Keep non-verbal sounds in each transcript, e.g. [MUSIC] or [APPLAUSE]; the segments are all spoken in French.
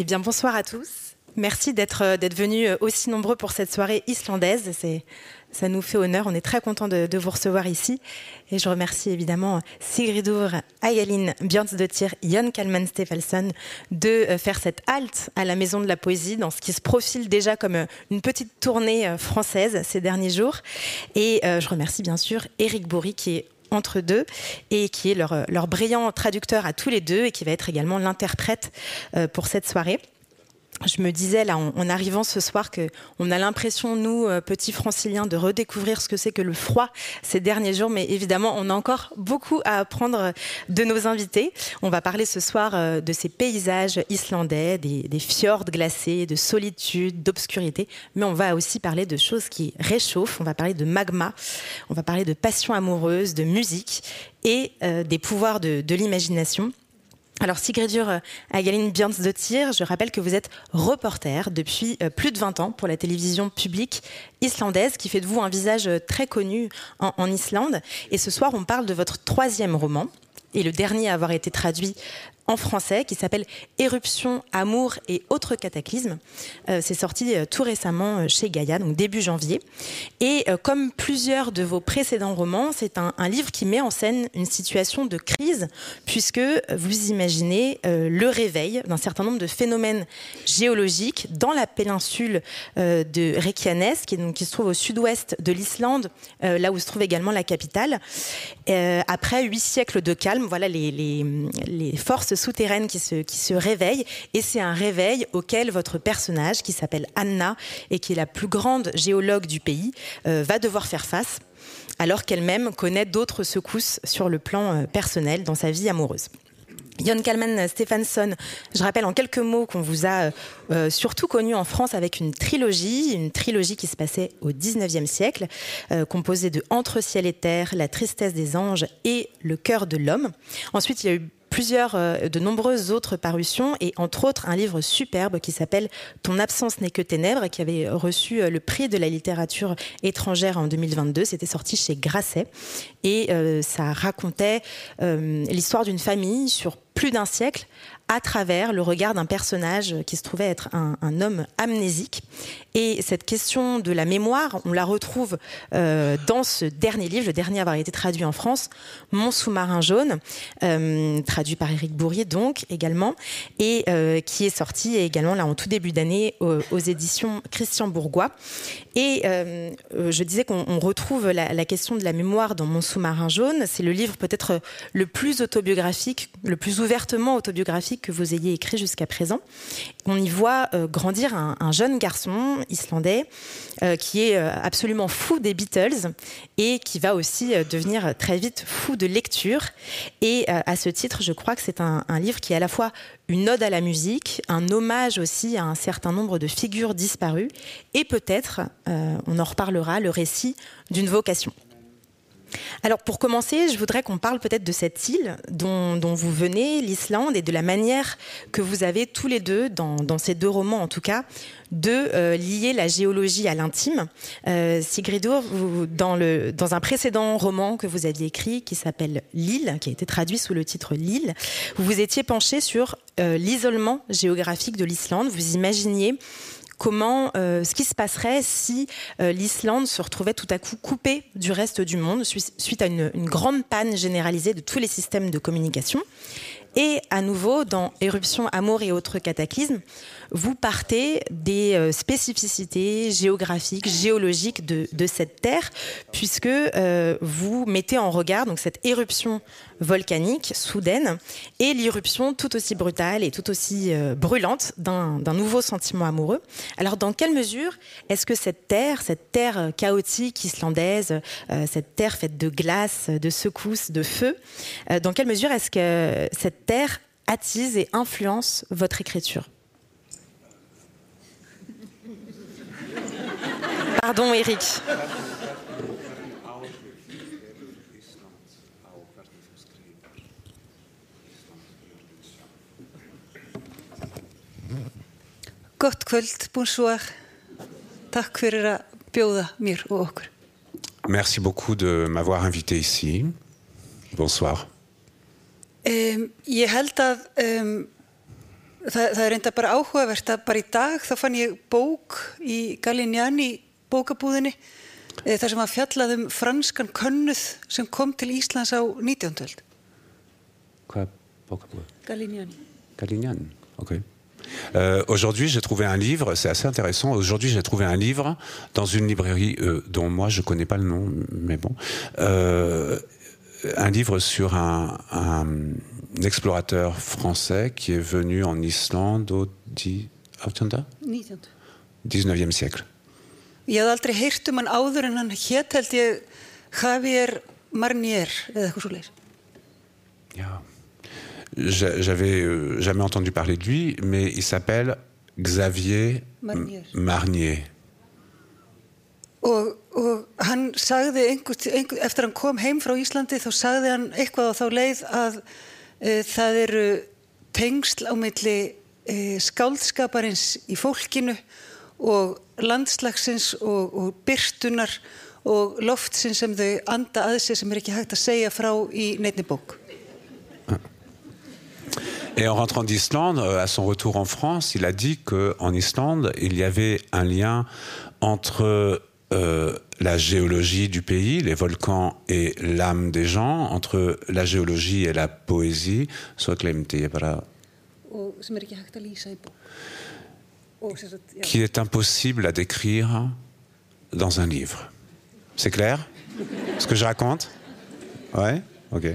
Eh bien, bonsoir à tous. Merci d'être euh, venus euh, aussi nombreux pour cette soirée islandaise. Ça nous fait honneur. On est très content de, vous recevoir ici. Et je remercie évidemment Sigridur Ayalin Björnsdottir, Jon Kalman Stefalsson de euh, faire cette halte à la Maison de la Poésie dans ce qui se profile déjà comme une petite tournée française ces derniers jours. Et je remercie bien sûr Eric Bourri qui est entre deux et qui est leur, leur, brillant traducteur à tous les deux et qui va être également l'interprète euh, pour cette soirée je me disais là en, arrivant ce soir que on a l'impression nous euh, petits franciliens de redécouvrir ce que c'est que le froid ces derniers jours. Mais évidemment on a encore beaucoup à apprendre de nos invités. On va parler ce soir euh, de ces paysages islandais des, fjords glacés de solitude d'obscurité. Mais on va aussi parler de choses qui réchauffent. On va parler de magma. On va parler de passion amoureuse de musique et euh, des pouvoirs de l'imagination Alors Sigridur euh, Agaline Björns de Tir, je rappelle que vous êtes reporter depuis euh, plus de 20 ans pour la télévision publique islandaise qui fait de vous un visage euh, très connu en Islande. Et ce soir, on parle de votre troisième roman et le dernier à avoir été traduit en français qui s'appelle Éruption, amour et autres cataclysmes. Euh, C'est sorti euh, tout récemment euh, chez Gaïa, donc début janvier. Et comme plusieurs de vos précédents romans, c'est un, livre qui met en scène une situation de crise puisque vous imaginez le réveil d'un certain nombre de phénomènes géologiques dans la péninsule de Reykjanes, qui, se trouve au sud-ouest de l'Islande, là où se trouve également la capitale. Après huit siècles de calme, voilà les forces souterraine qui se, qui se réveille et c'est un réveil auquel votre personnage qui s'appelle Anna et qui est la plus grande géologue du pays euh, va devoir faire face alors qu'elle-même connaît d'autres secousses sur le plan euh, personnel dans sa vie amoureuse. Jon Kalman Stephenson, je rappelle en quelques mots qu'on vous a euh, surtout connu en France avec une trilogie, une trilogie qui se passait au 19e siècle, composée de Entre ciel et terre, La tristesse des anges et Le cœur de l'homme. Ensuite, il y a eu plusieurs euh, de nombreuses autres parutions et entre autres un livre superbe qui s'appelle ton absence n'est que ténèbres qui avait reçu euh, le prix de la littérature étrangère en 2022 c'était sorti chez grasset. Et euh, ça racontait l'histoire d'une famille sur plus d'un siècle à travers le regard d'un personnage qui se trouvait être un, homme amnésique. Et cette question de la mémoire on la retrouve euh, dans ce dernier livre le dernier avoir été traduit en france mon sous-marin jaune euh, traduit par eric bourrier donc également et euh, qui est sorti également là en tout début d'année aux, éditions christian bourgois. Et je disais qu'on retrouve la, la question de la mémoire dans mon sous-marin jaune. C'est le livre peut-être le plus autobiographique le plus ouvertement autobiographique que vous ayez écrit jusqu'à présent. On y voit euh, grandir un, un jeune garçon islandais euh, qui est euh, absolument fou des Beatles et qui va aussi devenir très vite fou de lecture. Et à ce titre, je crois que c'est un, livre qui est à la fois une ode à la musique, un hommage aussi à un certain nombre de figures disparues et peut-être, on en reparlera, le récit d'une vocation. Alors pour commencer, je voudrais qu'on parle peut-être de cette île dont, vous venez, l'Islande, et de la manière que vous avez tous les deux, dans, ces deux romans en tout cas, de euh, lier la géologie à l'intime. Euh, Sigridur, dans un précédent roman que vous aviez écrit qui s'appelle L'île, qui a été traduit sous le titre L'île, vous vous étiez penché sur euh, l'isolement géographique de l'Islande. Vous imaginiez comment euh, ce qui se passerait si euh, l'Islande se retrouvait tout à coup coupée du reste du monde suite à une, grande panne généralisée de tous les systèmes de communication. Et à nouveau, dans Éruption, amour et autres cataclysmes, vous partez des euh, spécificités géographiques, géologiques de, cette terre, puisque euh, vous mettez en regard donc, cette éruption volcanique soudaine et l'irruption tout aussi brutale et tout aussi euh, brûlante d'un nouveau sentiment amoureux. Alors dans quelle mesure est-ce que cette terre, cette terre chaotique islandaise, cette terre faite de glace, de secousses, de feu, dans quelle mesure est-ce que cette terre attise et influence votre écriture? Pardon Eric. Gott kvöld, bonsoir. Takk fyrir að bjóða mér og okkur. Merci beaucoup de m'avoir invité ici. Bonsoir. Um, ég held að um, það, það er enda bara áhugavert að bara í dag þá fann ég bók í Galinjani bókabúðinni eh, þar sem að fjallaði um franskan könnuð sem kom til Íslands á 19. Quoi Pourquoi Galinjani. Calignan, ok. Euh, Aujourd'hui, j'ai trouvé un livre, c'est assez intéressant. Aujourd'hui, j'ai trouvé un livre dans une librairie euh, dont moi je connais pas le nom, mais bon, euh, un livre sur un, un explorateur français qui est venu en Islande au 10, 19. 19e siècle. Ég hafði aldrei heyrt um hann áður en hann hétt held ég Javier Marnier eða eitthvað svo leiðis. J'a- J'avais euh, jamais entendu parler de lui, mais il s'appelle Xavier Marnier. Marnier. Og, og hann sagði einhver, einhver, eftir hann kom heim frá Íslandi þá sagði hann eitthvað á þá leið að e, það eru tengsl á milli e, skáldskaparins í fólkinu og landslagsins og, og byrtunar og loftsins sem þau anda að sér sem er ekki hægt að segja frá í neinni bók. Et en rentrant d'Islande, euh, à son retour en France, il a dit qu'en Islande, il y avait un lien entre euh, la géologie du pays, les volcans et l'âme des gens, entre la géologie et la poésie. Så glemte ég bara Og sem er ekki hægt að lýsa í bók. Og sem sagt, já. qui est impossible à décrire dans un livre. C'est clair? Ce que je raconte? Ouais Ok.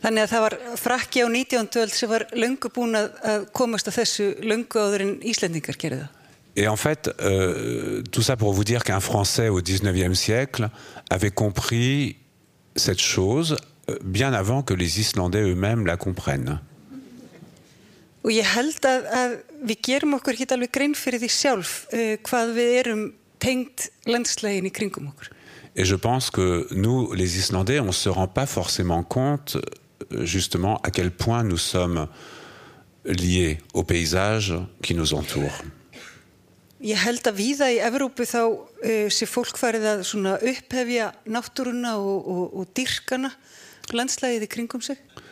Þannig að það var frakki á 19. öld sem var löngu búin að, komast að þessu löngu áður en Íslendingar gerði það. Et en fait, euh, tout ça pour vous dire qu'un Français au 19e siècle avait compris cette chose euh, bien avant que les Islandais eux-mêmes la comprennent. Og ég held að, að við gerum okkur ekki alveg grein fyrir því sjálf uh, hvað við erum tengd landslægin í kringum okkur. Et je pense que nous, les Islandais, on ne se rend pas forcément compte euh, justement à quel point nous sommes liés au paysage qui nous entoure. Ég held að víða í Evrópu þá uh, sé fólk farið að upphefja náttúruna og, og, og dyrkana landslægið í kringum sig.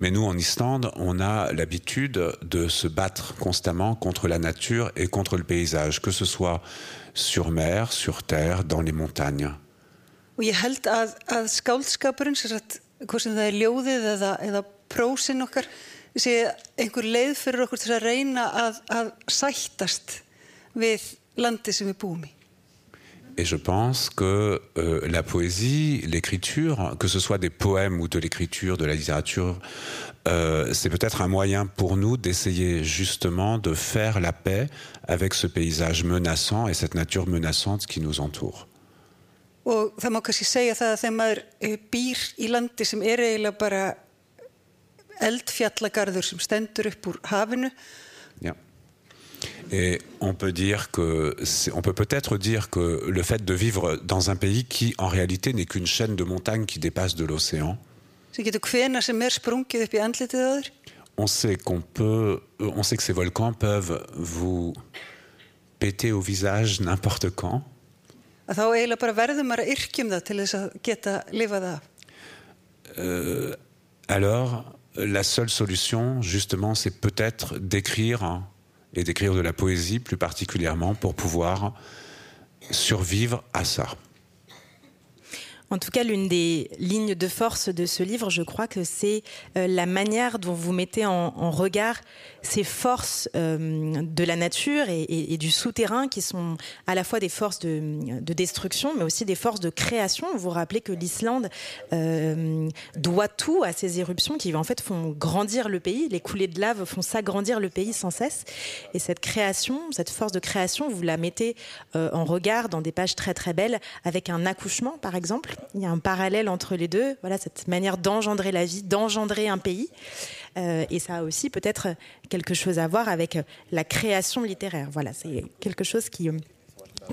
Mais nous, en Islande, on a l'habitude de se battre constamment contre la nature et contre le paysage, que ce soit sur mer, sur terre, dans les montagnes. Og ég held að, að skáldskapurinn, sem sagt, hvort sem það er ljóðið eða, eða prósin okkar, sé einhver leið fyrir okkur til að reyna að, að sættast við landi sem við búum í. Et je pense que euh, la poésie, l'écriture, que ce soit des poèmes ou de l'écriture, de la littérature, euh, c'est peut-être un moyen pour nous d'essayer justement de faire la paix avec ce paysage menaçant et cette nature menaçante qui nous entoure. Og það má kannski segja það að þegar maður eh, býr í landi sem er eiginlega bara eldfjallagarður sem stendur upp úr hafinu. Et on peut dire que, on peut peut-être dire que le fait de vivre dans un pays qui, en réalité, n'est qu'une chaîne de montagnes qui dépasse de l'océan, er on sait qu'on peut, on sait que ces volcans peuvent vous péter au visage n'importe quand. af. Euh, alors, la seule solution, justement, c'est peut-être d'écrire et d'écrire de la poésie plus particulièrement pour pouvoir survivre à ça. En tout cas, l'une des lignes de force de ce livre, je crois que c'est euh, la manière dont vous mettez en, regard ces forces euh, de la nature et, du souterrain qui sont à la fois des forces de, de destruction, mais aussi des forces de création. Vous vous rappelez que l'Islande euh, doit tout à ces éruptions qui en fait font grandir le pays. Les coulées de lave font s'agrandir le pays sans cesse. Et cette création, cette force de création, vous la mettez en regard dans des pages très très belles avec un accouchement par exemple. Il y a un parallèle entre les deux. Voilà cette manière d'engendrer la vie, d'engendrer un pays. Euh, et ça a aussi peut-être quelque chose à voir avec la création littéraire. Voilà, c'est quelque chose qui,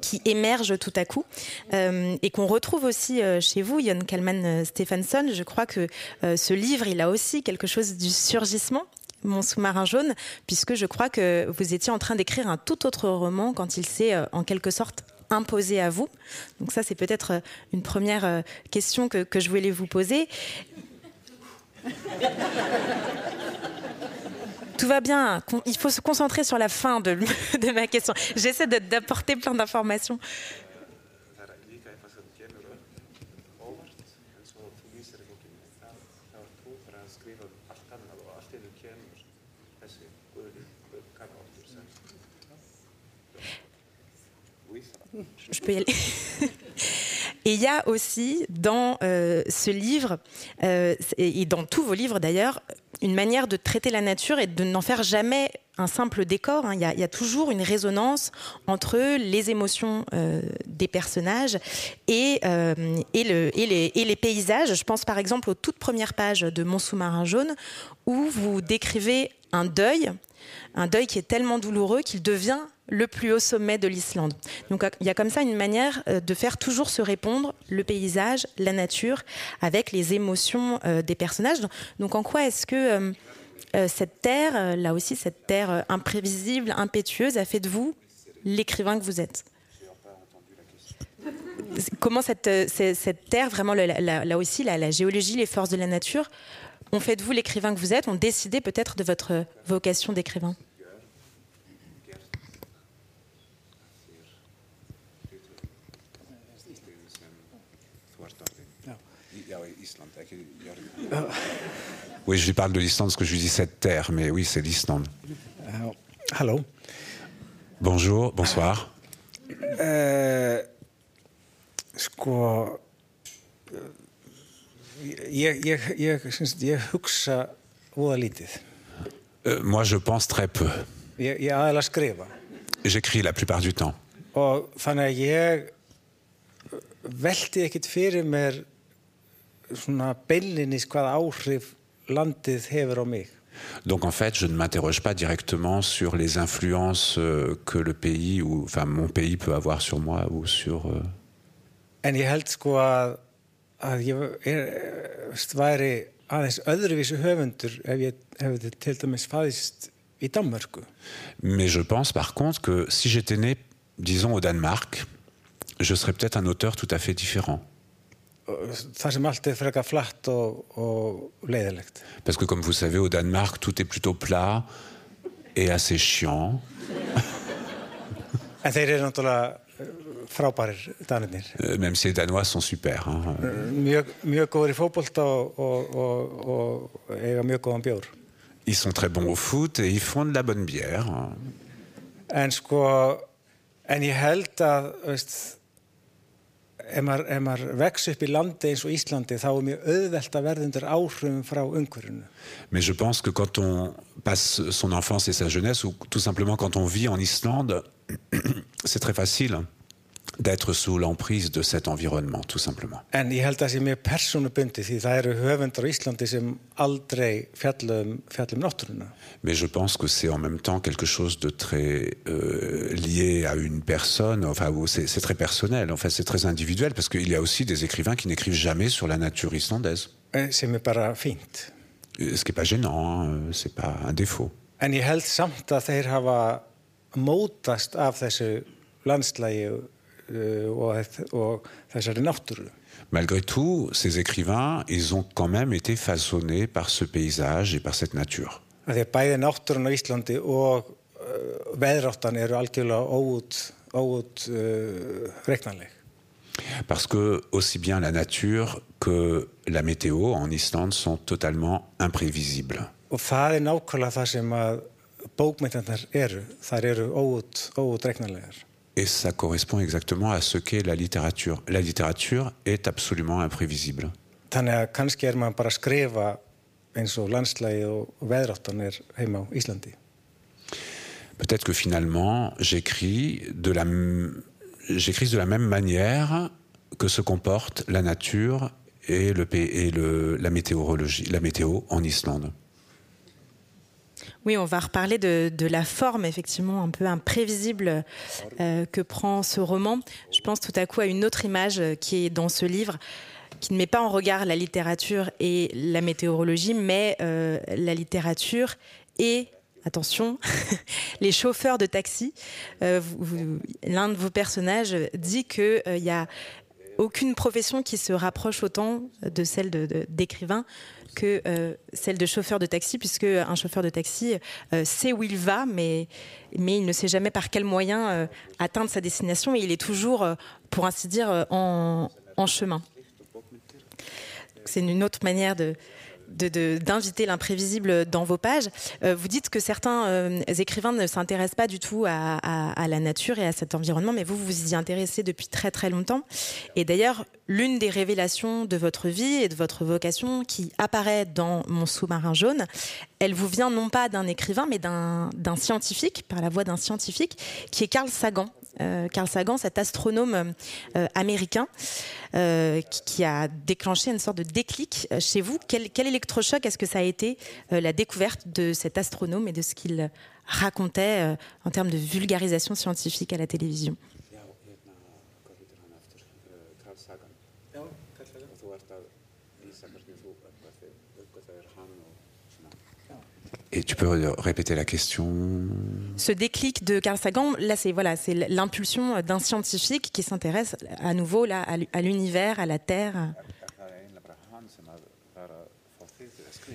qui émerge tout à coup euh, et qu'on retrouve aussi euh, chez vous, Jon Kalman Stephenson. Je crois que ce livre, il a aussi quelque chose du surgissement mon sous-marin jaune, puisque je crois que vous étiez en train d'écrire un tout autre roman quand il s'est en quelque sorte imposé à vous. Donc ça, c'est peut-être une première question que, que je voulais vous poser. Tout va bien. Il faut se concentrer sur la fin de, [LAUGHS] de ma question. J'essaie d'apporter plein d'informations. Je peux y aller. [LAUGHS] Et il y a aussi dans euh, ce livre, euh, et dans tous vos livres d'ailleurs, une manière de traiter la nature et de n'en faire jamais un simple décor. Hein. Il, y a, toujours une résonance entre les émotions euh, des personnages et, et, le, et, les, et, les, paysages. Je pense par exemple aux toutes premières pages de Mon sous-marin jaune, où vous décrivez un deuil, un deuil qui est tellement douloureux qu'il devient le plus haut sommet de l'Islande. Donc il y a comme ça une manière euh, de faire toujours se répondre le paysage, la nature, avec les émotions euh, des personnages. Donc en quoi est-ce que euh, cette terre, là aussi cette terre imprévisible, impétueuse, a fait de vous l'écrivain que vous êtes? Comment cette, cette, terre, vraiment là aussi, la géologie, les forces de la nature, ont fait de vous l'écrivain que vous êtes, ont décidé peut-être de votre vocation d'écrivain? Oui, je lui parle de l'Islande parce que je lui dis cette terre, mais oui, c'est l'Islande. Hello. Bonjour, bonsoir. Sko, ég, ég, ég, ég hugsa voða lítið. Euh, moi, je pense très peu. Ég, ég aðeins skrifa. J'écris la plupart du temps. Og þannig að ég velti ekkit fyrir mér svona beinlinis hvaða áhrif landið hefur á mig? Donc en fait, je ne m'interroge pas directement sur les influences euh, que le pays ou enfin mon pays peut avoir sur moi ou sur. En ég held sko að, að ég er, væri aðeins öðruvísu höfundur ef ég hefði til dæmis fæðist í Danmörku. Mais je pense par contre que si j'étais né, disons au Danemark, je serais peut-être un auteur tout à fait différent. Er. Parce que comme vous savez, au Danemark, tout est plutôt plat et assez chiant. eh. Euh, même si les Danois sont super. Hein. Eh. Ils sont très bons au foot et ils font de la bonne bière. En sko, en ég held að, veist, Mais je pense que quand on passe son enfance et sa jeunesse ou tout simplement quand on vit en Islande, [CLEARS THROAT] c'est très facile d'être sous l'emprise de cet environnement, tout simplement. En ég held að það sé mjög persónubundi því það eru höfundar á Íslandi sem aldrei fjallum, fjallum náttúruna. Mais je pense que c'est en même temps quelque chose de très euh, lié à une personne, enfin c'est très personnel, en fait c'est très individuel parce qu'il y a aussi des écrivains qui n'écrivent jamais sur la nature islandaise. Sem er bara fínt. Ce qui n'est pas gênant, hein, c'est pas un défaut. En ég held samt að þeir hafa mótast af þessu landslægi Euh, Malgré tout, ces écrivains, ils ont quand même été façonnés par ce paysage et par cette nature. Uh, Parce que aussi bien la nature que la météo en Islande sont totalement imprévisibles. Og það er nákvæmlega það sem að bókmyndarnar eru. Þar eru óútreiknarlegar. Et ça correspond exactement à ce qu'est la littérature. La littérature est absolument imprévisible. Þannig að kannski er maður bara að skrifa eins og landslægi og veðráttan er heima á Íslandi. Peut-être que finalement, j'écris de la j'écris de la même manière que se comporte la nature et, le, et le, la météorologie, la météo en Islande. Oui, on va reparler de, la forme, effectivement, un peu imprévisible euh, que prend ce roman. Je pense tout à coup à une autre image qui est dans ce livre, qui ne met pas en regard la littérature et la météorologie, mais euh, la littérature et attention, [LAUGHS] les chauffeurs de taxi. Euh, L'un de vos personnages dit qu'il euh, n'y a aucune profession qui se rapproche autant de celle d'écrivain que euh, celle de chauffeur de taxi, puisque un chauffeur de taxi euh, sait où il va, mais, mais il ne sait jamais par quel moyen euh, atteindre sa destination, et il est toujours, pour ainsi dire, en chemin. C'est une autre manière de, d'inviter l'imprévisible dans vos pages. Euh, vous dites que certains euh, écrivains ne s'intéressent pas du tout à, la nature et à cet environnement, mais vous, vous y intéressez depuis très très longtemps. Et d'ailleurs, l'une des révélations de votre vie et de votre vocation qui apparaît dans Mon sous-marin jaune, elle vous vient non pas d'un écrivain, mais d'un scientifique, par la voix d'un scientifique, qui est Carl Sagan, Carl Sagan, cet astronome euh, américain euh, qui, a déclenché une sorte de déclic chez vous. Quel, quel électrochoc est-ce que ça a été euh, la découverte de cet astronome et de ce qu'il racontait euh, en termes de vulgarisation scientifique à la télévision? Et tu peux répéter la question Ce déclic de Carl Sagan, là, c'est voilà, c'est l'impulsion d'un scientifique qui s'intéresse à nouveau là à l'univers, à la Terre.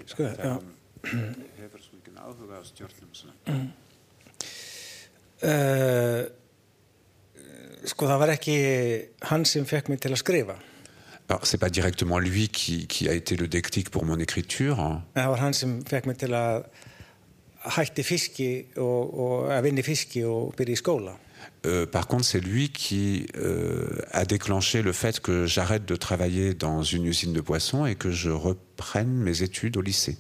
Sko, já. Uh, sko það var ekki hann sem fekk mig til að skrifa. Alors, c'est pas directement lui qui, qui, a été le déclic pour mon écriture. Hætti fiski og, og að vinni fiski og byrja í skóla. Euh, par contre, c'est lui qui euh, a déclenché le fait que j'arrête de travailler dans une usine de poissons et que je reprenne mes études au lycée.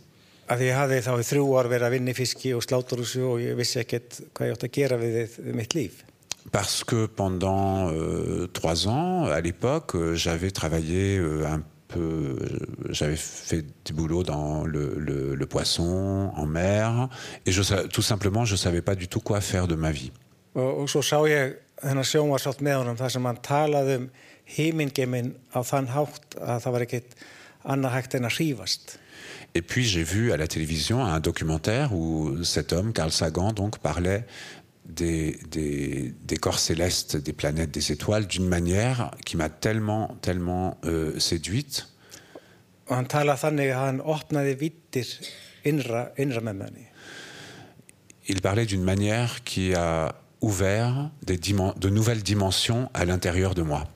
Að ég hafði þá í þrjú ár verið að vinna í fiski og sláturhúsi og ég vissi ekkert hvað ég átt að gera við, við mitt líf. Parce que pendant euh, trois ans, à l'époque, j'avais travaillé un peu, j'avais fait des boulots dans le, le, le, poisson, en mer, et je, tout simplement, je ne savais pas du tout quoi faire de ma vie. Og, og svo sá ég þennan sjónvarsátt með honum þar sem hann talaði um hímingeiminn á þann hátt að það var ekkert annað hægt en að hrífast. Et puis j'ai vu à la télévision un documentaire où cet homme, Carl Sagan, donc parlait des, des, des, corps célestes, des planètes, des étoiles, d'une manière qui m'a tellement, tellement euh, séduite. Il parlait d'une manière qui a ouvert des de nouvelles dimensions à l'intérieur de moi.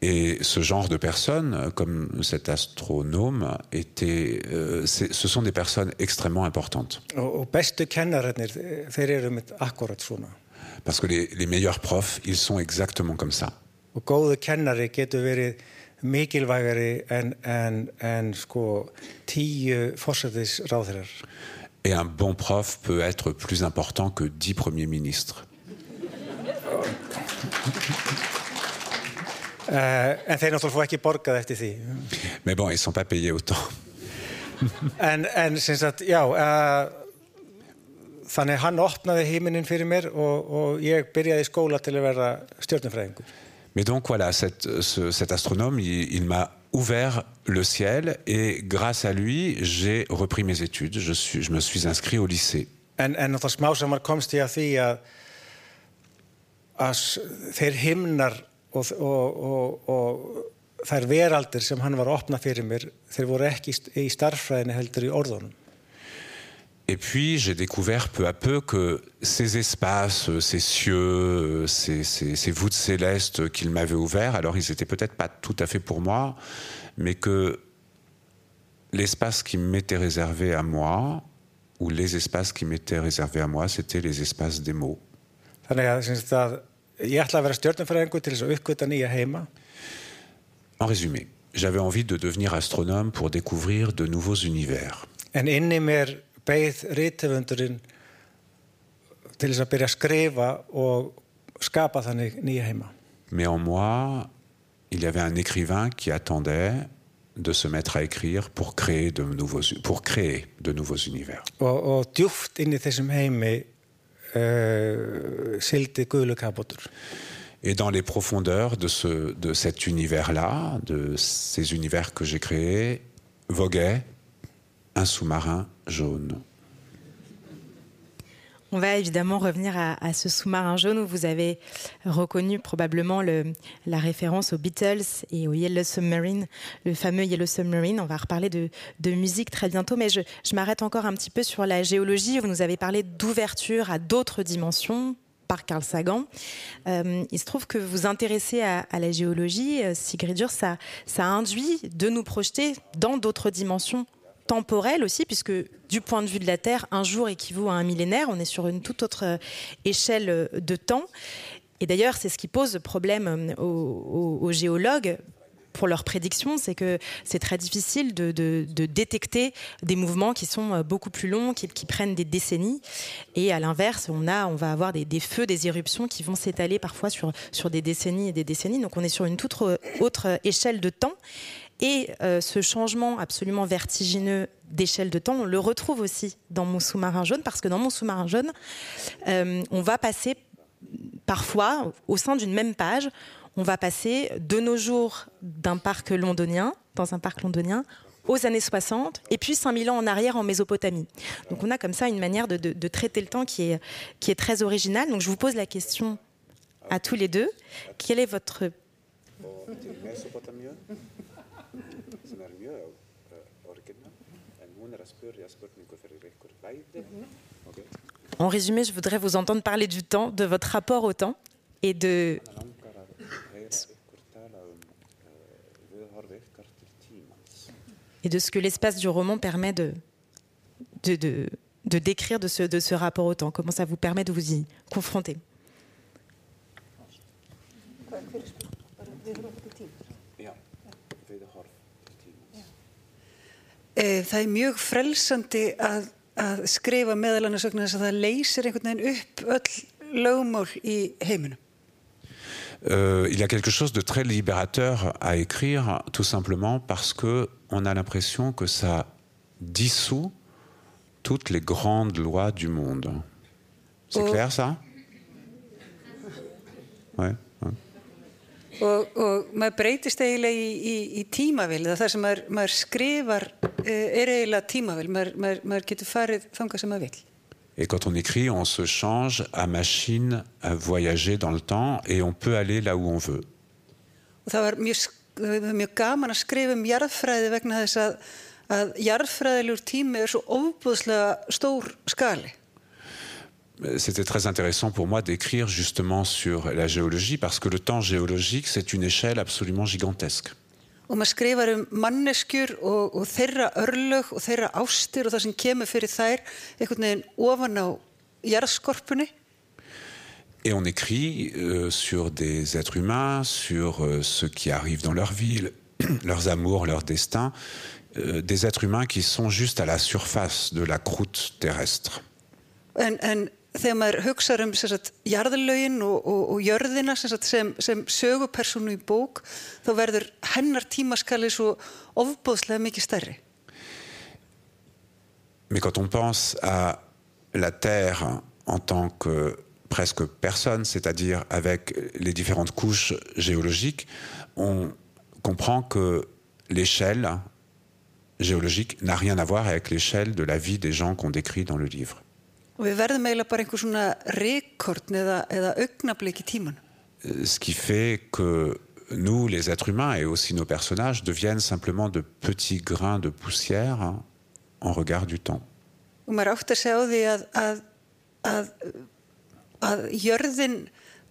Et ce genre de personnes, comme cet astronome, était, euh, ce sont des personnes extrêmement importantes. Parce que les, les, meilleurs profs, ils sont exactement comme ça. Et un bon prof peut être plus important que dix premiers ministres. Uh, en þeir náttúrulega fóð ekki borgað eftir því. Mais bon, ils sont pas payés autant. en, en sem sagt, já, þannig hann opnaði heiminin fyrir mér og, og ég byrjaði í skóla til að vera stjórnumfræðingur. Mais donc voilà, cet, ce, cet astronome, il, il m'a ouvert le ciel et grâce à lui, j'ai repris mes études. Je, suis, je me suis inscrit au lycée. En, en það smá samar komst ég að því að, að þeir himnar og, og, og, og þær veraldir sem hann var að opna fyrir mér þeir voru ekki í starffræðinu heldur í orðunum. Et puis j'ai découvert peu à peu que ces espaces, ces cieux, ces, ces, ces voûtes célestes qu'il m'avait ouverts, alors ils n'étaient peut-être pas tout à fait pour moi, mais que l'espace qui m'était réservé à moi, ou les espaces qui m'étaient réservés à moi, c'était les espaces des mots. Þannig að ég ætla að vera stjórnumfræðingur til þess að uppgöta nýja heima. En résumé, j'avais envie de devenir astronome pour découvrir de nouveaux univers. En inni mér beigð rítöfundurinn til þess að byrja að skrifa og skapa þannig nýja heima. Mais en moi, il y avait un écrivain qui attendait de se mettre à écrire pour créer de nouveaux, pour créer de nouveaux univers. Og, og djúft inn í þessum heimi uh, Kapotur. Et dans les profondeurs de, ce, de cet univers-là, de ces univers que j'ai créés, voguait un sous-marin jaune. On va évidemment revenir à, ce sous-marin jaune où vous avez reconnu probablement le, la référence aux Beatles et au Yellow Submarine, le fameux Yellow Submarine. On va reparler de, musique très bientôt, mais je, m'arrête encore un petit peu sur la géologie. Vous nous avez parlé d'ouverture à d'autres dimensions, par Carl Sagan. Euh, il se trouve que vous intéressez à, à la géologie, euh, Sigridur, ça, ça induit de nous projeter dans d'autres dimensions temporelles aussi, puisque du point de vue de la Terre, un jour équivaut à un millénaire. On est sur une toute autre euh, échelle euh, de temps. Et d'ailleurs, c'est ce qui pose problème euh, aux, géologues pour leurs prédictions, c'est que c'est très difficile de, détecter des mouvements qui sont beaucoup plus longs, qui, prennent des décennies. Et à l'inverse, on, on va avoir des, des feux, des éruptions qui vont s'étaler parfois sur, sur des décennies et des décennies. Donc on est sur une toute autre échelle de temps. Et euh, ce changement absolument vertigineux d'échelle de temps, on le retrouve aussi dans mon sous-marin jaune, parce que dans mon sous-marin jaune, euh, on va passer parfois, au sein d'une même page, on va passer de nos jours d'un parc londonien, dans un parc londonien, aux années 60, et puis 5000 ans en arrière en Mésopotamie. Donc on a comme ça une manière de, traiter le temps qui est, très originale. Donc je vous pose la question à tous les deux. Quel est votre... En résumé, je voudrais vous entendre parler du temps, de votre rapport au temps et de et de ce que l'espace du roman permet de, de, de, de décrire de ce, de ce rapport au temps. Comment ça vous permet de vous y confronter? Það er mjög frelsandi að, að skrifa meðal annars vegna þess að það leysir einhvern veginn upp öll lögmál í heiminum. Euh, il y a quelque chose de très libérateur à écrire, tout simplement parce que on a l'impression que ça dissout toutes les grandes lois du monde. C'est Oh. clair ça? Ouais. Og, og maður breytist eiginlega í, í, í tímavel, það sem maður, maður skrifar eh, er eiginlega tímavel, maður, maður, maður getur farið þangað sem maður vil. Et quand on écrit, on se change à machine à voyager dans le temps et on peut aller là où on veut. Og það var mjög, mjög gaman að skrifa um jarðfræði vegna þess að, að jarðfræðilegur tími er svo ofbúðslega stór skali. C'était très intéressant pour moi d'écrire justement sur la géologie parce que le temps géologique, c'est une échelle absolument gigantesque. Og maður skrifar um manneskjur og, og þeirra örlög og þeirra ástir og það sem kemur fyrir þær einhvern veginn ofan á jarðskorpunni. Et on écrit euh, sur des êtres humains, sur euh, ce qui arrive dans leur vie, [CLEARS THROAT] leurs amours, leurs destins, euh, des êtres humains qui sont juste à la surface de la croûte terrestre. En, en Mais quand on pense à la Terre en tant que presque personne, c'est-à-dire avec les différentes couches géologiques, on comprend que l'échelle géologique n'a rien à voir avec l'échelle de la vie des gens qu'on décrit dans le livre. Og við verðum eiginlega bara einhver svona rekord eða, eða augnablik í tíman. Euh, Ce qui fait que nous, les êtres humains et aussi nos personnages, deviennent simplement de petits grains de poussière hein, en regard du temps. Og maður átt að segja á því að, að, að, að jörðin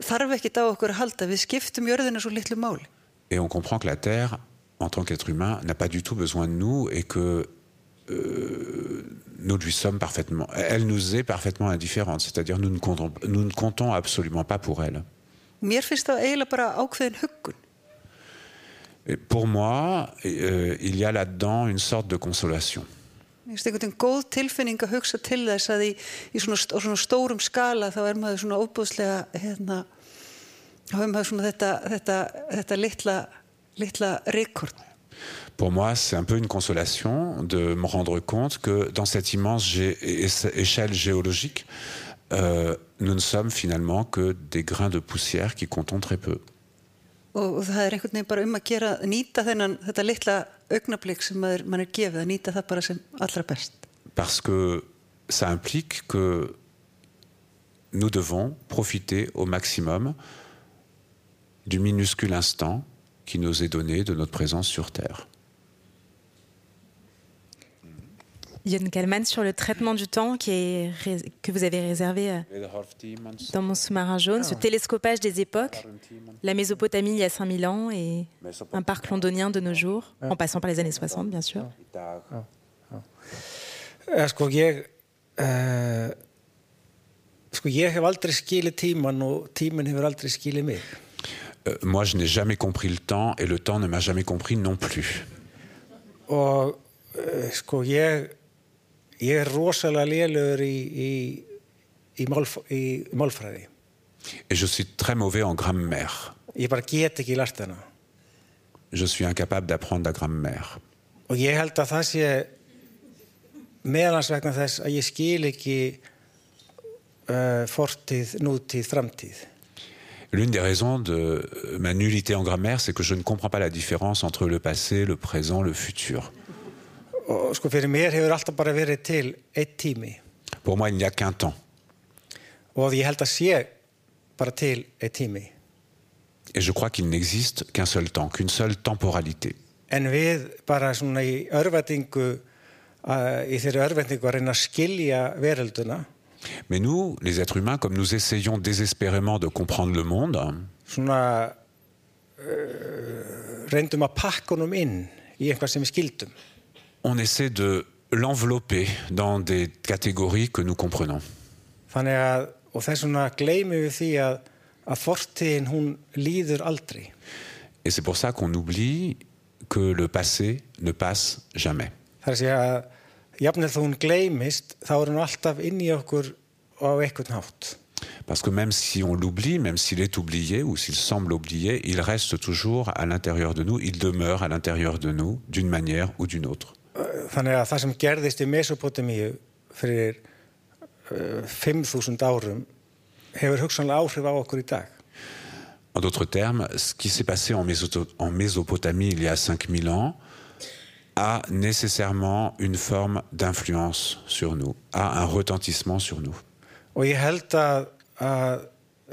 þarf ekkit á okkur að halda. Við skiptum jörðina svo litlu máli. Et on comprend que la Terre, en tant qu'être humain, n'a pas du tout besoin de nous et que euh, nous lui sommes parfaitement, elle nous est parfaitement indifférente, c'est-à-dire nous ne comptons, nous ne comptons absolument pas pour elle. Et pour moi, euh, il y a là-dedans une sorte de consolation. Hérna, þá hefum við svona þetta, þetta, þetta litla, litla rekord Pour moi, c'est un peu une consolation de me rendre compte que dans cette immense gé échelle géologique, euh, nous ne sommes finalement que des grains de poussière qui comptons très peu. Og, og það er einhvern veginn bara um að gera, nýta þennan, þetta litla augnablík sem maður, mann er gefið, að nýta það bara sem allra best. Parce que ça implique que nous devons profiter au maximum du minuscule instant qui nous est donné de notre présence sur Terre. Yann Kalman, sur le traitement du temps qui est, que vous avez réservé euh, dans mon sous-marin jaune, ce télescopage des époques, la Mésopotamie il y a 5000 ans et un parc londonien de nos jours, en passant par les années 60 bien sûr. Sko ég, uh, sko ég hef aldrei skilið tíman og tíman hefur aldrei skilið mig. Euh, moi, je n'ai jamais compris le temps et le temps ne m'a jamais compris non plus. Og uh, sko ég ég er rosalega lélugur í, í, í, málf, í málfræði. Et je suis très mauvais en grammaire. Ég bara get ekki lært hana. Je suis incapable d'apprendre la grammaire. Og ég held að það sé meðlans vegna þess að ég skil ekki uh, fortíð, nútíð, framtíð. L'une des raisons de ma nullité en grammaire, c'est que je ne comprends pas la différence entre le passé, le présent, le futur. Og sko fyrir mér hefur alltaf bara verið til eitt tími Pour moi, il n'y a qu'un temps. og ég held að sé bara til eitt tími Et je crois qu'il n'existe qu'un seul temps, qu'une seule temporalité. en við bara svona í örvætingu uh, í þeirri örvætingu að reyna að skilja verölduna Mais nous, les êtres humains, comme nous essayons désespérément de comprendre le monde, svona uh, reyndum að pakka honum inn í eitthvað sem við skildum on essaie de l'envelopper dans des catégories que nous comprenons. Þannig að, og þess vegna gleymum við því að, að fortíðin hún líður aldrei. Et c'est pour ça qu'on oublie que le passé ne passe jamais. Það er að segja að jafnveg þó hún gleymist, þá er hún alltaf inn í okkur á einhvern hátt. Parce que même si on l'oublie, même s'il est oublié ou s'il semble oublié, il reste toujours à l'intérieur de nous, il demeure à l'intérieur de nous d'une manière ou d'une autre. Þannig að það sem gerðist í Mesopotamíu fyrir uh, 5.000 árum hefur hugsanlega áhrif á okkur í dag. En d'autres termes, ce qui s'est passé en, en, Mésopotamie il y a 5000 ans a nécessairement une forme d'influence sur nous, a un retentissement sur nous. Og ég held að, að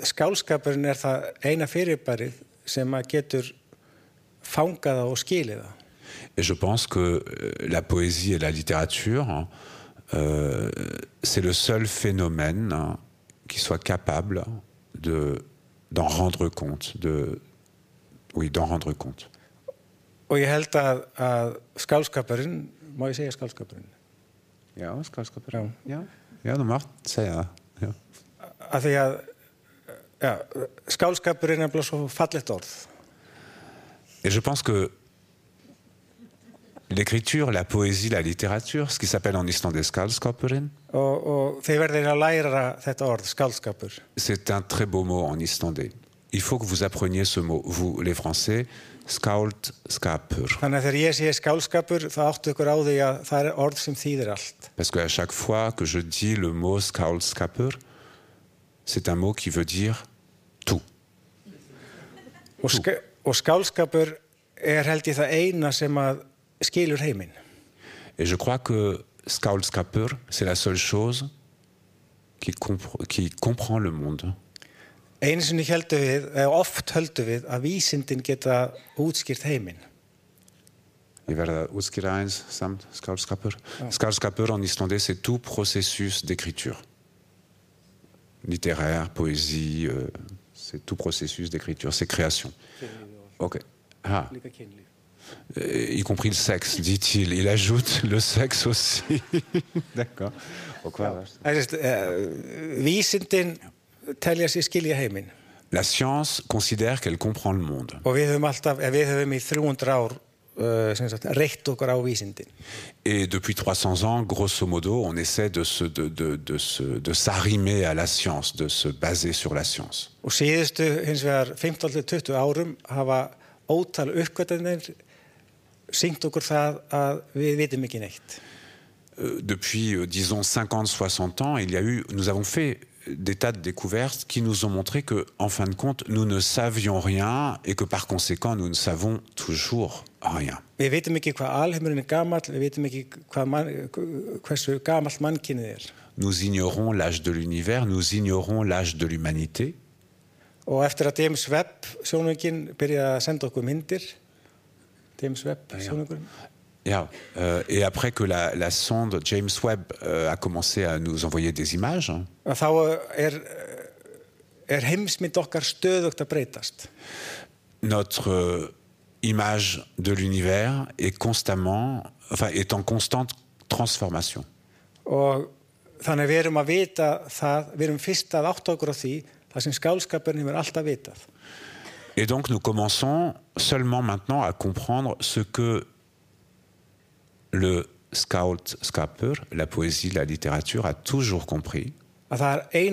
skálskapurinn er það eina fyrirbærið sem að getur fangaða og skiliða. Et je pense que euh, la poésie et la littérature, euh, c'est le seul phénomène hein, qui soit capable de d'en rendre compte, de oui, d'en rendre compte. Og ég held að, að skálskapurinn, má ég segja skálskapurinn? Já, skálskapurinn. Já, já, þú mátt segja það. Að því að já, skálskapurinn er bara svo fallet orð. Et je pense que l'écriture, la poésie, la littérature, ce qui s'appelle en islandais skaldskapurinn. C'est un très beau mot en islandais. Il faut que vous appreniez ce mot, vous les Français, skaldskapur. Parce qu'à chaque fois que je dis le mot skaldskapur, c'est un mot qui veut dire tout. Og, og skálskapur er held ég það eina sem að skilur heiminn? Et je crois que skálskapur, c'est la seule chose qui, compre qui comprend le monde. Einu sinni heldur við, eða oft heldur við, að vísindin geta útskýrt heiminn. Ég verða að útskýra eins samt skálskapur. Ah. Skálskapur en islandais, c'est tout processus d'écriture. Littéraire, poésie, euh, c'est tout processus d'écriture, c'est création. Ok. Ah. Euh, y compris le sexe, dit-il. Il ajoute le sexe aussi. [LAUGHS] D'accord. Skilja heiminn. La science considère qu'elle comprend le monde. Og við höfum alltaf, við höfum í 300 ár reitt okkur á vísindin. Et depuis 300 ans, grosso modo, on essaie de se, de, de, de, se, de s'arrimer à la science, de se baser sur la science. Og síðustu hins vegar 15-20 árum hafa ótal uppgötanir syngt okkur það að við vitum ekki neitt? Euh, depuis, euh, disons, 50, 60 ans, il y a eu, nous avons fait des tas de découvertes qui nous ont montré que, en fin de compte, nous ne savions rien et que par conséquent, nous ne savons toujours rien. Er er. Nous ignorons l'âge de l'univers, nous ignorons l'âge de l'humanité. James Webb Yeah. Euh, et après que la, la sonde James Webb euh, a commencé à nous envoyer des images, hein, að þá er, er heimsmynd okkar stöðugt að breytast? notre euh, image de l'univers est constamment, enfin, est en constante transformation. Og þannig að við erum að vita það, við erum fyrst að átta okkur á því, það sem skálskapurinn hefur alltaf vitað. Et donc nous commençons seulement maintenant à comprendre ce que le scout scapper, la poésie, la littérature, a toujours compris, er er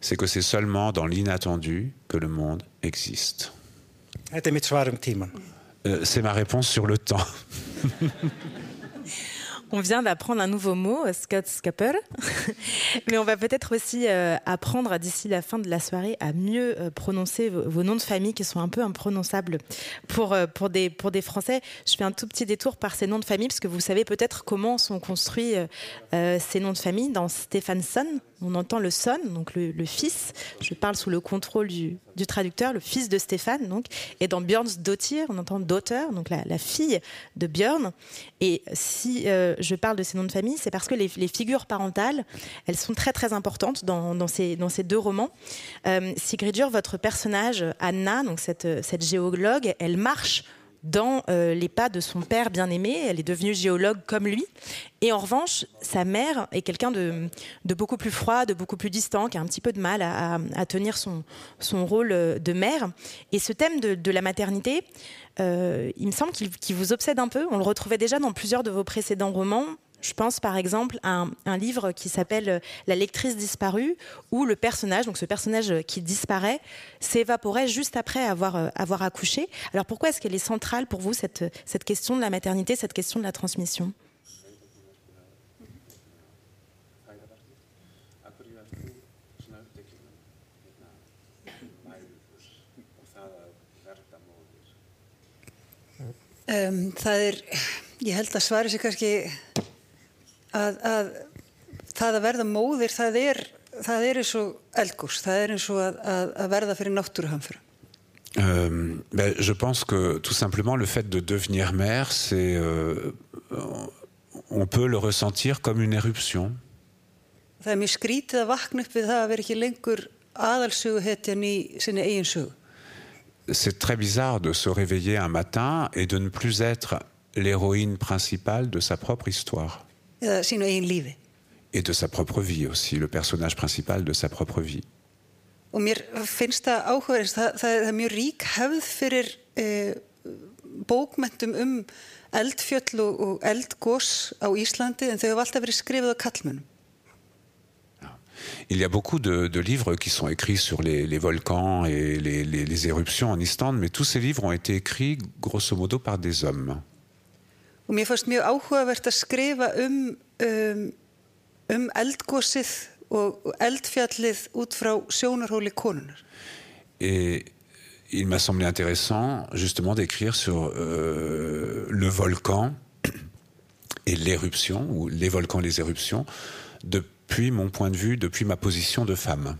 c'est que c'est seulement dans l'inattendu que le monde existe. Er um. Euh, c'est ma réponse sur le temps. [LAUGHS] On vient d'apprendre un nouveau mot, Scott Scapper, [LAUGHS] mais on va peut-être aussi euh, apprendre d'ici la fin de la soirée à mieux euh, prononcer vos, noms de famille qui sont un peu imprononçables pour, euh, pour, des, pour des Français. Je fais un tout petit détour par ces noms de famille parce que vous savez peut-être comment sont construits euh, euh, ces noms de famille. Dans Stephenson, on entend le son, donc le, le fils. Je parle sous le contrôle du, du traducteur, le fils de Stéphane. Donc, et dans Björns Dottir, on entend daughter, donc la, la fille de Björn. Et si euh, je parle de ces noms de famille, c'est parce que les, figures parentales, elles sont très très importantes dans, dans, ces, dans ces deux romans. Euh, Sigridur, votre personnage Anna, donc cette, cette géologue, elle marche dans euh, les pas de son père bien-aimé. Elle est devenue géologue comme lui. Et en revanche, sa mère est quelqu'un de, beaucoup plus froid, de beaucoup plus distant, qui a un petit peu de mal à, tenir son, rôle euh, de mère. Et ce thème de, la maternité, euh, il me semble qu'il vous obsède un peu. On le retrouvait déjà dans plusieurs de vos précédents romans. Je pense par exemple à un, livre qui s'appelle euh, La lectrice disparue, où le personnage, donc ce personnage euh, qui disparaît, s'évaporait juste après avoir, euh, avoir accouché. Alors pourquoi est-ce qu'elle est centrale pour vous, cette, question de la maternité, cette question de la transmission? Um, það er, að, að það að verða móðir, það er, það er eins og eldgús, það er eins og að, að, að verða fyrir náttúruhamförum. Euh, ben, je pense que tout simplement le fait de devenir mère, c'est, euh, on peut le ressentir comme une éruption. Það er mjög skrítið að vakna upp við það að vera ekki lengur aðalsöguhetjan í sinni eigin sögu. C'est très bizarre de se réveiller un matin et de ne plus être l'héroïne principale de sa propre histoire eða sínu eigin lífi. et de sa propre vie aussi, le personnage principal de sa propre vie. Og mér finnst það áhugaverðist, það, það, það er mjög rík hefð fyrir eh, bókmentum um eldfjöll og, og eldgós á Íslandi en þau hafa alltaf verið skrifið á kallmönnum. Il y a beaucoup de, de livres qui sont écrits sur les, les volcans et les, les- les éruptions en Islande, mais tous ces livres ont été écrits grosso modo par des hommes. Og mér fannst mjög áhugavert að skrifa um, um, um eldgósið og og eldfjallið út frá sjónarhóli konunar. Et il m'a semblé intéressant justement d'écrire sur euh, le volcan [CLEARS THROAT] et l'éruption, ou les volcans et les éruptions, depuis mon point de vue, depuis ma position de femme.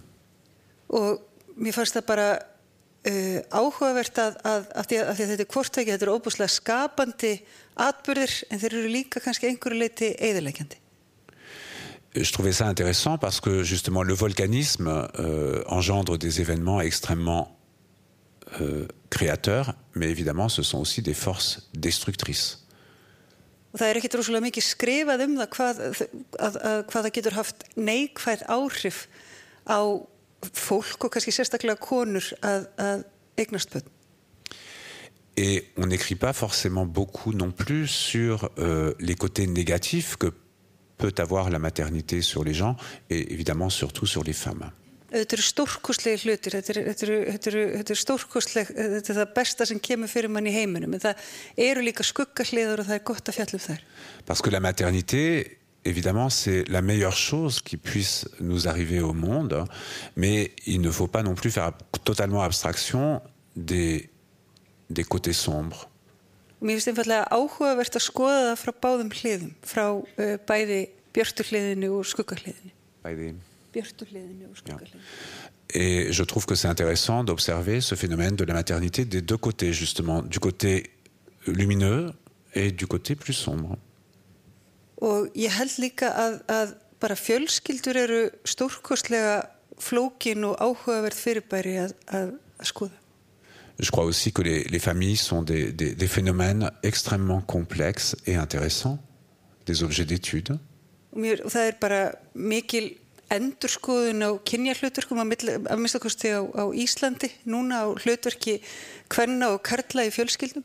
Og mér fannst það bara uh, áhugavert að, að, að, því að, því þetta er þetta er óbúslega skapandi atbyrðir en þeir eru líka kannski einhverju leiti eðilegjandi. Je trouvais ça intéressant parce que justement le volcanisme euh, engendre des événements extrêmement euh, créateurs, mais évidemment ce sont aussi des forces destructrices. Og það er mikið skrifað um það hvað, að, að, hvað það getur haft neikvæð áhrif á fólk og kannski sérstaklega konur að, að eignast bönn. Et on n'écrit pas forcément beaucoup non plus sur euh, les côtés négatifs que peut avoir la maternité sur les gens et évidemment surtout sur les femmes. Þetta eru stórkoslega hlutir, þetta eru, þetta eru, þetta eru, þetta eru stórkoslega, þetta er það besta sem kemur fyrir mann í heiminum, en það eru líka skuggahliður og það er gott að fjalla um þær. Parce que la maternité, évidemment, c'est la meilleure chose qui puisse nous arriver au monde, mais il ne faut pas non plus faire totalement abstraction des, des côtés sombres. Mér finnst einfallega áhugavert að skoða það frá báðum hliðum, frá uh, bæði björtu hliðinu og skuggahliðinu. Bæði. Björtu hliðinu og skuggahliðinu. Et je trouve que c'est intéressant d'observer ce phénomène de la maternité des deux côtés, justement, du côté lumineux et du côté plus sombre. Og ég held líka að, að bara fjölskyldur eru stórkostlega flókin og áhugaverð fyrirbæri að, að, að skoða. Je crois aussi que les, les familles sont des, des, des phénomènes extrêmement complexes et intéressants, des objets d'étude. Og, það er bara mikil endurskoðun á kynja hlutverkum að, milli, að minnstakosti á, á Íslandi núna á hlutverki hvenna og karla í fjölskyldum.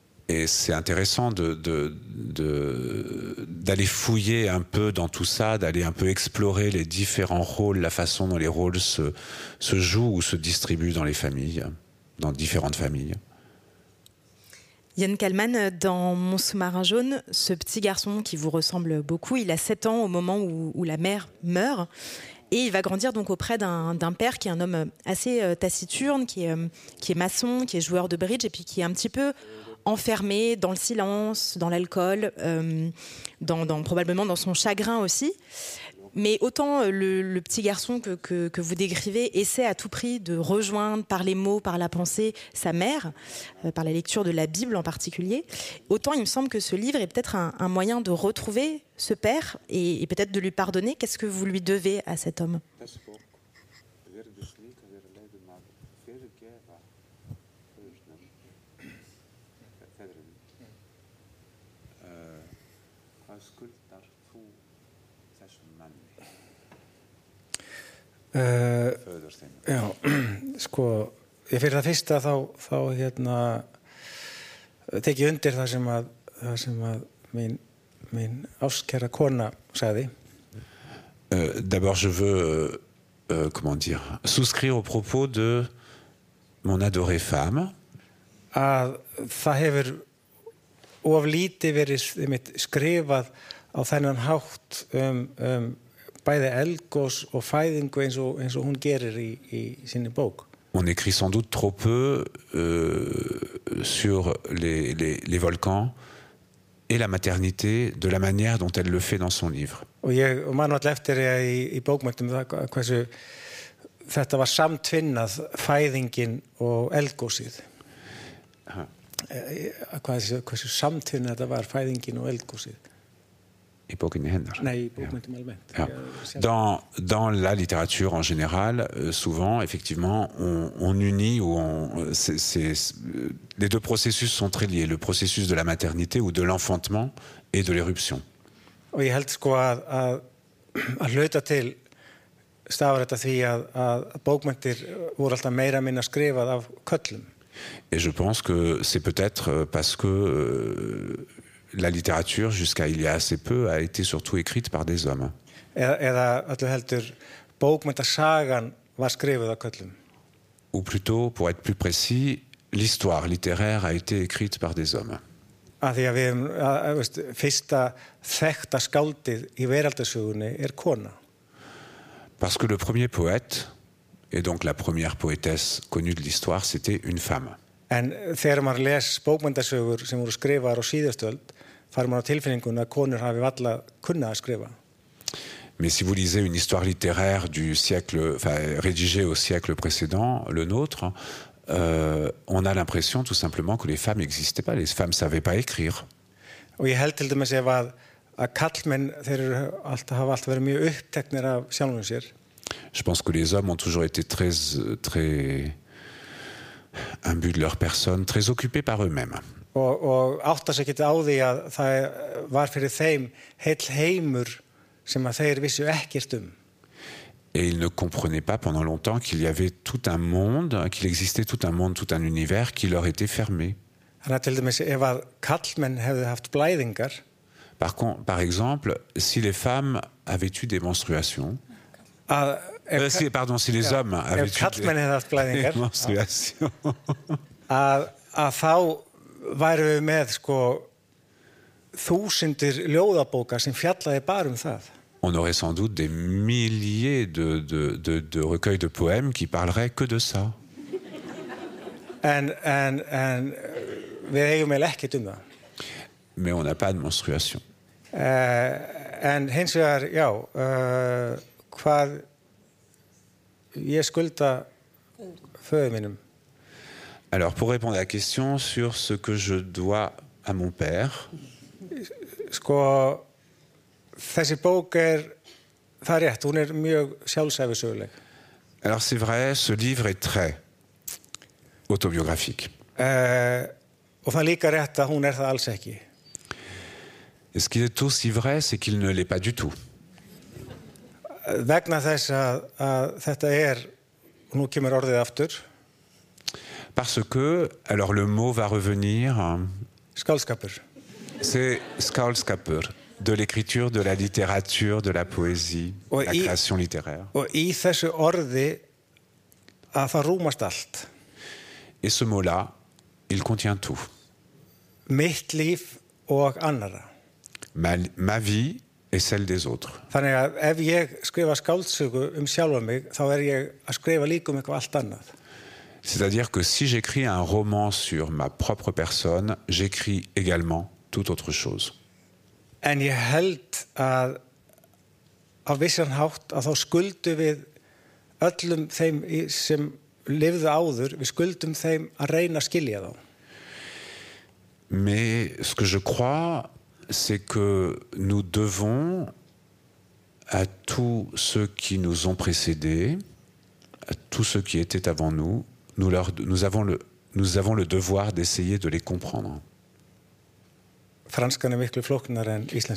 Et c'est intéressant d'aller fouiller un peu dans tout ça, d'aller un peu explorer les différents rôles, la façon dont les rôles se, jouent ou se distribuent dans les familles, dans différentes familles. Yann Kalman, dans Mon sous-marin jaune, ce petit garçon qui vous ressemble beaucoup, il a 7 ans au moment où, la mère meurt. Et il va grandir donc auprès d'un père qui est un homme assez euh, taciturne, euh, qui est maçon, qui est joueur de bridge, et puis qui est un petit peu enfermé dans le silence, dans l'alcool, euh, probablement dans son chagrin aussi. Mais autant le, le petit garçon que, vous décrivez essaie à tout prix de rejoindre par les mots, par la pensée, sa mère, euh, par la lecture de la Bible en particulier, autant il me semble que ce livre est peut-être un, moyen de retrouver ce père et peut-être de lui pardonner. Qu'est-ce que vous lui devez à cet homme? Uh, já, [CLEARS THROAT] sko ég fyrir það fyrsta þá, þá hérna tekið undir það sem að, það sem að mín, mín áskjara kona sagði. Uh, D'abord je veux uh, comment dire souscrire au propos de mon adorée femme. Að það hefur of lítið verið skrifað á þennan hátt um, um bæði elgós og fæðingu eins og, eins og hún gerir í, í sinni bók. On écrit sans doute trop peu euh, sur les, les, les, volcans et la maternité de la manière dont elle le fait dans son livre. Og ég og mann alltaf eftir ég í, í bókmöntum það hversu þetta var samtvinnað fæðingin og elgósið. Hversu, hversu samtvinnað þetta var fæðingin og elgósið. Ja. Dans, dans la littérature en général, euh, souvent, effectivement, on, on unit ou on, c est, c est, les deux processus sont très liés, le processus de la maternité ou de l'enfantement et de l'éruption. Og ég held sko að, að, að hluta til stafar þetta því að, að bókmyndir voru alltaf meira minna skrifað af köllum. Et je pense que c'est peut-être parce que euh, la littérature, jusqu'à il y a assez peu, a été surtout écrite par des hommes. Af köllum. Ou plutôt, pour être plus précis, l'histoire littéraire a été écrite par des hommes. Er. Parce que le premier poète, et donc la première poétesse connue de l'histoire, c'était une femme. En þegar maður les bókmyndasögur sem voru skrifaðar á síðastöld far maður á tilfinninguna að konur hafi valla kunnað að skrifa. Mais si vous lisez une histoire littéraire du siècle, enfin, rédigée au siècle précédent, le nôtre, euh, on a l'impression tout simplement que les femmes n'existaient pas, les femmes ne savaient pas écrire. Og ég held til dæmis ef að, að kallmenn þeir alltaf, hafa alltaf verið mjög uppteknir af sjálfum sér. Je pense que les hommes ont toujours été très, très imbus de leur personne, très occupés par eux-mêmes. og, og áttast ekki á því að það var fyrir þeim heill heimur sem að þeir vissu ekkert um. Et ils ne comprenaient pas pendant longtemps qu'il y avait tout un monde, qu'il existait tout un monde, tout un univers qui leur était fermé. Þannig að til dæmis ef að kallmenn hefðu haft blæðingar Par, exemple, si les femmes avaient eu des menstruations, að euh, ef, si- pardon, si les Já, hommes avaient ef eu kallmenn des, hefðu haft des blæðingar menstruations, [LAUGHS] að, að þá væru við með sko þúsundir ljóðabóka sem fjallaði bara um það. on aurait sans doute des milliers de, de- de- de recueils de poèmes qui parleraient que de ça. En, en, en við eigum eiginlega ekkert um það. Mais on n'a pas de menstruation. Uh, en hins vegar, já, uh, hvað ég skulda föðu mínum. Alors, pour répondre à la question sur ce que je dois à mon père, Sko, þessi bók er, það er rétt, hún er mjög sjálfsæfisöguleg. alors c'est vrai, ce livre est très autobiographique. Uh, og það er líka rétt að hún er það alls ekki. Et ce qui est aussi vrai, c'est qu'il ne l'est pas du tout. Vegna þess að, að þetta er, og nú kemur orðið aftur, Parce que, alors le mot va revenir, skálskapur. c'est skálskapur, de l'écriture, de la littérature, de la poésie, Ouais, la création littéraire. Og í þessu orði að það rúmast allt. Et ce mot-là, il contient tout. Mitt líf og annara. Ma, ma vie et celle des autres. Þannig að ef ég skrifa skáldsögu um sjálfa mig, þá er ég að skrifa líka um eitthvað allt annað. C'est-à-dire que si j'écris un roman sur ma propre personne, j'écris également toute autre chose. En ég held að á vissan hátt að þá skuldum við öllum þeim í- sem lifðu áður, við skuldum þeim að reyna að skilja þá. Mais ce que je crois, c'est que nous devons à tous ceux qui nous ont précédés, à tous ceux qui étaient avant nous, nous, leur, nous, avons, le, nous avons le devoir d'essayer de les comprendre.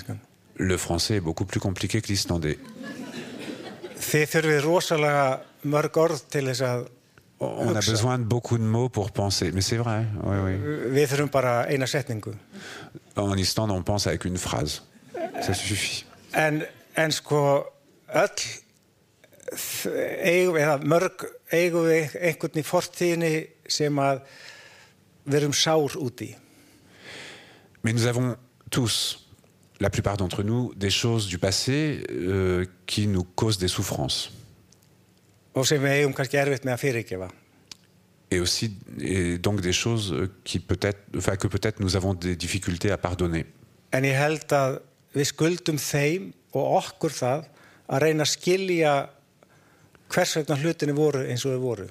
Er. Le français est beaucoup plus compliqué que l'islandais. On a besoin de beaucoup de mots pour penser. Mais c'est vrai, oui, oui. Við þurfum bara eina setningu. En Islande, on pense avec une phrase. Ça suffit. En, en sko öll þ- eigum, eða mörg eigum við einhvern í fortíðinni sem að við erum sár út í. Mais nous avons tous, la plupart d'entre nous, des choses du passé euh, qui nous causent des souffrances. Og sem við eigum kannski erfitt með að fyrirgefa. Et aussi, et donc des choses qui peut-être, enfin, que peut-être nous avons des difficultés à pardonner. En ég held að við skuldum þeim og okkur það að reyna að skilja hvers vegna hlutinni voru eins og þau voru.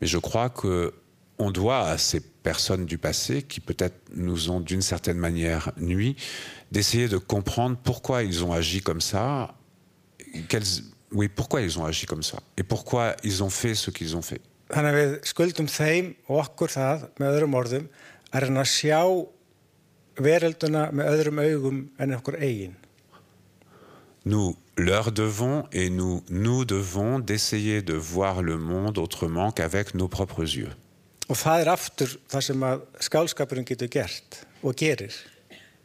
Mais je crois que on doit à ces personnes du passé qui peut-être nous ont d'une certaine manière nui, d'essayer de comprendre pourquoi ils ont agi comme ça, oui, pourquoi ils ont agi comme ça, et pourquoi ils ont fait ce qu'ils ont fait? Þannig að við skuldum þeim og okkur það með öðrum orðum að reyna að sjá verölduna með öðrum augum en okkur eigin. Nous leur devons et nous nous devons d'essayer de voir le monde autrement qu'avec nos propres yeux. Og það er aftur það sem að skálskapurinn getur gert og gerir.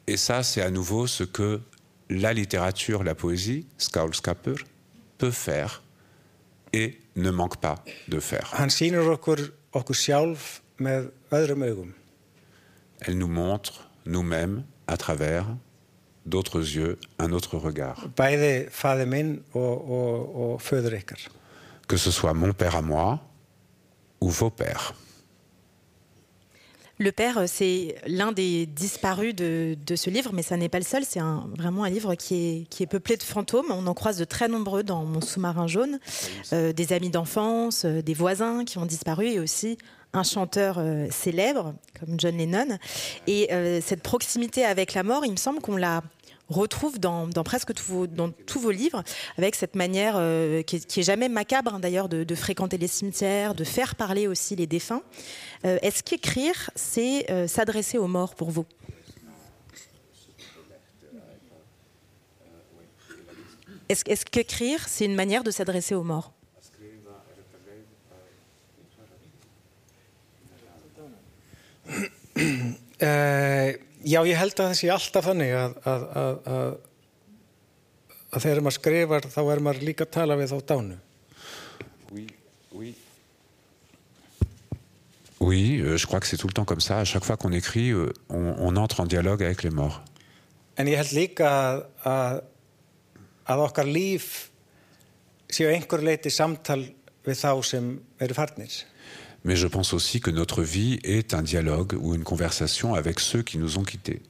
Et ça, c'est à nouveau ce que la littérature, la poésie, skálskapur, peut faire et ne manque pas de faire. Elle nous montre nous-mêmes à travers d'autres yeux, un autre regard. Que ce soit mon père à moi ou vos pères. Le père, euh, c'est l'un des disparus de, de ce livre, mais ça n'est pas le seul. C'est un- vraiment un livre qui est, qui est peuplé de fantômes. On en croise de très nombreux dans Mon sous-marin jaune. Euh, des amis d'enfance, euh, des voisins qui ont disparu et aussi un chanteur euh, célèbre comme John Lennon. Et cette proximité avec la mort, il me semble qu'on l'a retrouve dans, presque tous vos, livres, avec cette manière euh, qui, est, jamais macabre hein, d'ailleurs de, fréquenter les cimetières, de faire parler aussi les défunts. Euh, est-ce qu'écrire, c'est euh, s'adresser aux morts pour vous? Est-ce qu'écrire, c'est une manière de s'adresser aux morts? Já, ég held að það sé alltaf þannig að, að, að, að þegar maður skrifar þá er maður líka að tala við þá dánu. Oui, oui. Oui, euh, je crois que c'est tout le temps comme ça. À chaque fois qu'on écrit, euh, on, on, entre en dialogue avec les morts. En ég held líka að, að okkar líf séu einhver leiti samtal við þá sem eru farnir. Mais je pense aussi que notre vie est un dialogue ou une conversation avec ceux qui nous ont quittés.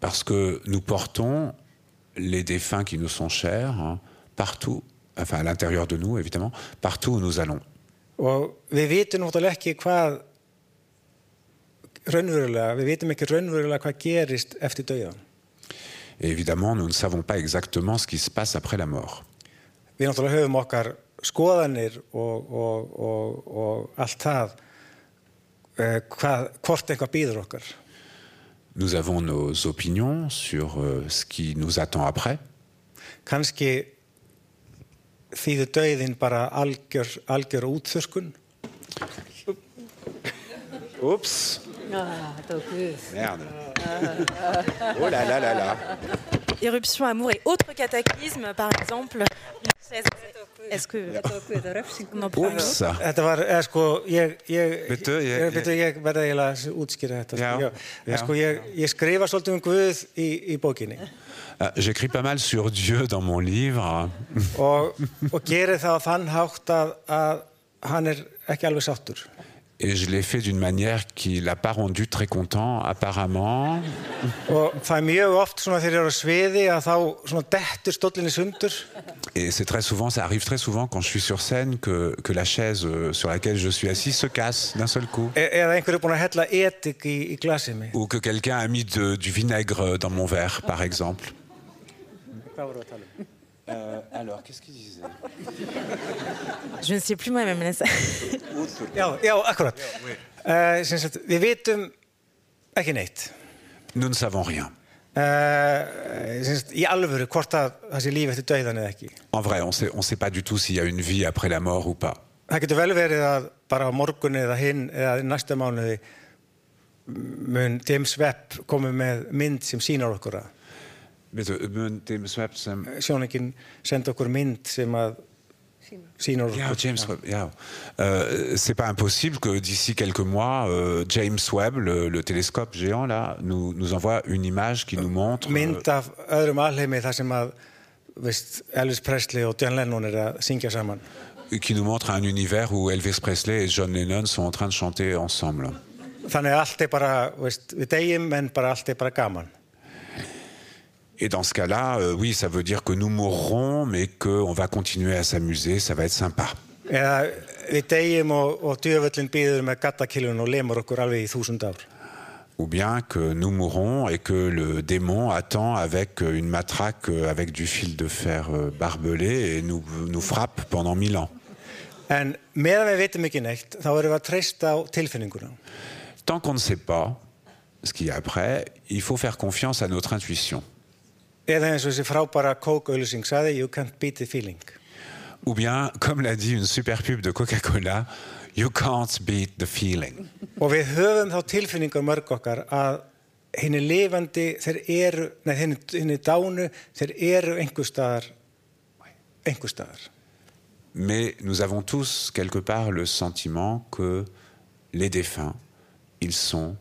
Parce que nous portons les défunts qui nous sont chers hein, partout, enfin à l'intérieur de nous évidemment, partout où nous allons. Et évidemment, nous ne savons pas exactement ce qui se passe après la mort. Við náttúrulega höfum okkar skoðanir og, og, og, og allt það eh, hvað, hvort eitthvað býður okkar. Nous avons nos opinions sur euh, ce qui nous attend après. Kanski þýður döiðin bara algjör, algjör útþurskun. Oups. Ah, Merde. Oh là là là là. Éruption, amour et autres cataclysmes, par exemple. Est-ce que Úps Þetta var, eða sko ég ég, Bitu, ég, ég, ég verða eiginlega að útskýra þetta já, sko, já. sko ég skrifa svolítið um Guð í, í bókinni uh, J'écris pas mal sur Dieu dans mon livre og, og gerir það á þann hátt að, að hann er ekki alveg sáttur Et je l'ai fait d'une manière qui l'a pas rendu très content, apparemment. Et c'est très souvent, ça arrive très souvent quand je suis sur scène que, que la chaise euh, sur laquelle je suis assis se casse d'un seul coup. Ou que quelqu'un a mis de, du vinaigre dans mon verre, par exemple. Euh, alors, qu'est-ce qu'il disait Je ne sais plus moi-même. já, já, akkurat. Uh, sagt, við vitum ekki neitt. Nous ne savons rien. Uh, sagt, í alvöru, hvort að það sé líf eftir döiðan eða ekki. En vrai, on sait, on sait pas du tout s'il y a une vie après la mort ou pas. Það getur vel verið að bara á morgun eða hinn eða næsta mánuði mun James Webb komið með mynd sem sínar okkur að Sjóningin senda okkur mynd sem að Yeah, James Webb, yeah. euh, c'est pas impossible que d'ici quelques mois, euh, James Webb, le, le, télescope géant là, nous, nous envoie une image qui nous montre. Mynd af öðrum alheimi þar sem að veist, Elvis Presley og John Lennon er að syngja saman. Qui nous montre un univers où Elvis Presley et John Lennon sont en train de chanter ensemble. Þannig allt er bara, veist, við degjum en bara allt er bara gaman. Et dans ce cas-là, euh, oui, ça veut dire que nous mourrons, mais qu'on va continuer à s'amuser, ça va être sympa. Ou bien que nous mourrons et que le démon attend avec une matraque avec du fil de fer euh, barbelé et nous, nous frappe pendant mille ans. Tant qu'on ne sait pas ce qu'il y a après, il faut faire confiance à notre intuition. Eða eins og þessi frábæra Coke-auðlýsing saði, you can't beat the feeling. Ou bien, comme l'a dit une super pub de Coca-Cola, you can't beat the feeling. Og við höfum þá tilfinningar mörg okkar að henni lifandi, þeir eru, nei henni, henni dánu, þeir eru einhver staðar, einhver staðar. Mais nous avons tous quelque part le sentiment que les défunts, ils sont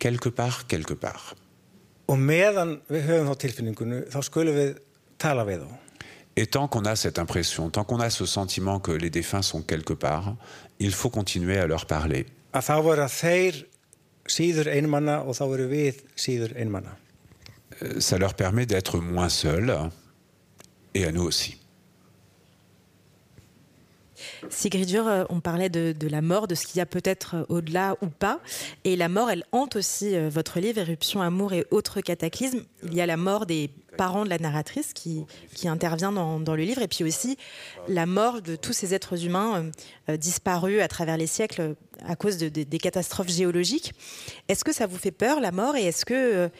quelque part, quelque part. Og meðan við höfum þá tilfinningunu, þá skulum við tala við þá. Et tant qu'on a cette impression, tant qu'on a ce sentiment que les défunts sont quelque part, il faut continuer à leur parler. Að þá vera þeir síður einmanna og þá veru við síður einmanna. Euh, ça leur permet d'être moins seuls et à nous aussi. Sigridur, euh, on parlait de, la mort, de ce qu'il y a peut-être au-delà ou pas. Et la mort, elle hante aussi votre livre, Éruption, Amour et autres cataclysmes. Il y a la mort des parents de la narratrice qui, qui intervient dans, le livre, et puis aussi la mort de tous ces êtres humains disparus à travers les siècles à cause de, des catastrophes géologiques. Est-ce que ça vous fait peur, la mort, et est-ce que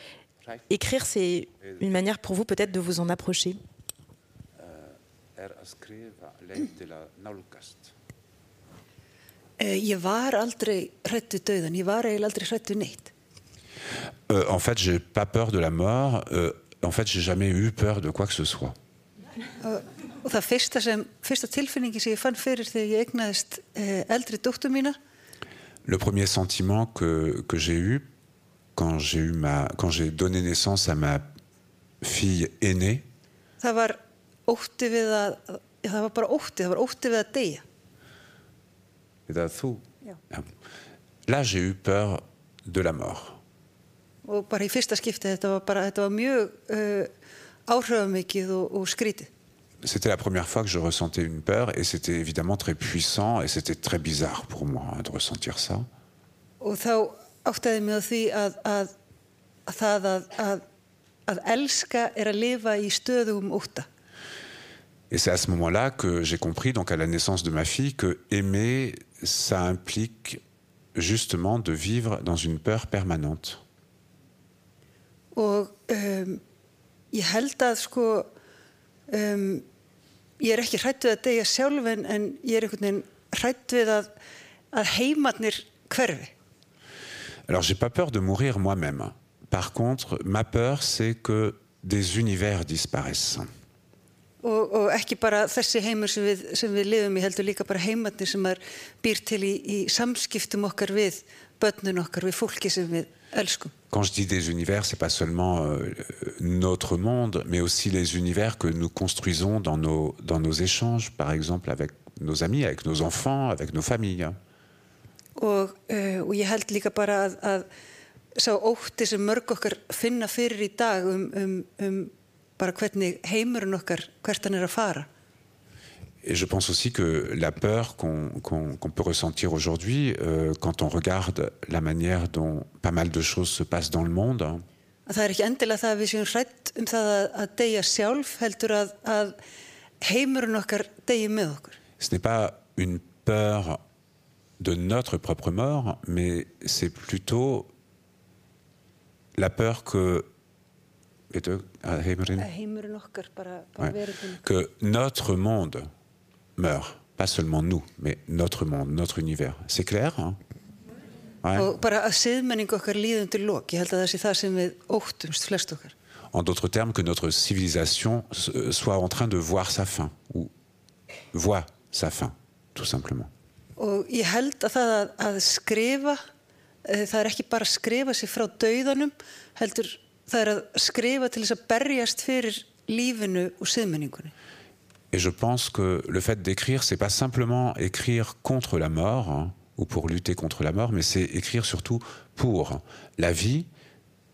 écrire, c'est une manière pour vous peut-être de vous en approcher? Er Ég var aldrei hrættu döðan, ég var eiginlega aldrei hrættu neitt. Euh, en fait, j'ai pas peur de la mort. Euh, en fait, j'ai jamais eu peur de quoi que ce soit. Uh, og það fyrsta, sem, fyrsta tilfinningi sem ég fann fyrir þegar ég egnaðist uh, eldri dóttu mína. Le premier sentiment que, que j'ai eu quand j'ai eu ma, quand j'ai donné naissance à ma fille aînée. Það var ótti við að, það var bara ótti, það var ótti við að deyja. Eða þú? Já. Là, j'ai eu peur de la mort. Og bara í fyrsta skipti, þetta var bara, þetta var mjög uh, áhrifamikið og, og skrítið. C'était la première fois que je ressentais une peur et c'était évidemment très puissant et c'était très bizarre pour moi de ressentir ça. Og þá áttaði mig á því að, að, að það að, að elska er að lifa í stöðum óta. Et c'est à ce moment-là que j'ai compris, donc à la naissance de ma fille, que aimer, ça implique justement de vivre dans une peur permanente. Og um, ég held að sko, um, ég er ekki hrætt við að deyja sjálf en, en ég er einhvern veginn hrætt við að, að heimatnir hverfi. Alors j'ai pas peur de mourir moi-même. Par contre, ma peur c'est que des univers disparaissent. Og, og ekki bara þessi heimur sem við, sem við lifum í heldur líka bara heimatni sem er býr til í, í samskiptum okkar við börnun okkar, við fólki sem við elskum. Quand je dis des univers, c'est pas seulement euh, notre monde, mais aussi les univers que nous construisons dans nos, dans nos échanges, par exemple avec nos amis, avec nos enfants, avec nos familles. og, uh, og ég held líka bara að, að sá ótti sem mörg okkar finna fyrir í dag um, um, um bara hvernig heimurinn okkar hvert hann er að fara Et je pense aussi que la peur qu'on qu qu peut ressentir aujourd'hui, euh, quand on regarde la manière dont pas mal de choses se passent dans le monde. Það er ekki endilega það að við séum hrætt um það að, að deyja sjálf, heldur að, að heimurinn okkar deyji með okkur. Ce n'est pas une peur de notre propre mort, mais c'est plutôt la peur que que notre monde meurt. Pas seulement nous, mais notre monde, notre univers. C'est clair hein? ouais. En d'autres termes, que notre civilisation soit en train de voir sa fin, ou voit sa fin, tout simplement. og ég held að það að, að skrifa e, það er ekki bara að skrifa sér frá dauðanum heldur það er að skrifa til þess að berjast fyrir lífinu og siðmenningunni Et je pense que le fait d'écrire, c'est pas simplement écrire contre la mort hein, ou pour lutter contre la mort, mais c'est écrire surtout pour la vie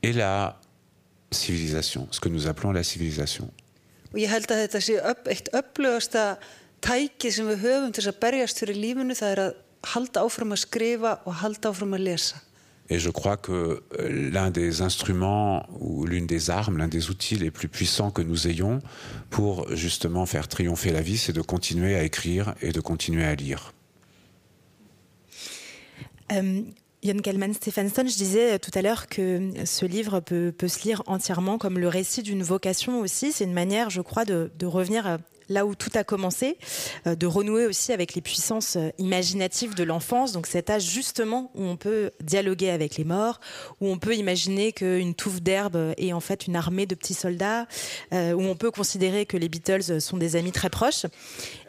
et la civilisation, ce que nous appelons la civilisation. Og ég held að þetta sé upp, eitt upplögasta tæki sem við höfum til að berjast fyrir lífinu það er að halda áfram að skrifa og halda áfram að lesa. Et je crois que euh, l'un des instruments ou l'une des armes, l'un des outils les plus puissants que nous ayons pour justement faire triompher la vie, c'est de continuer à écrire et de continuer à lire. Euh, Jon Kalman Stephenson, je disais tout à l'heure que ce livre peut, peut, se lire entièrement comme le récit d'une vocation aussi. C'est une manière, je crois, de, de revenir là où tout a commencé, euh, de renouer aussi avec les puissances euh, imaginatives de l'enfance, donc cet âge justement où on peut dialoguer avec les morts, où on peut imaginer qu'une touffe d'herbe est en fait une armée de petits soldats, euh, où on peut considérer que les Beatles sont des amis très proches.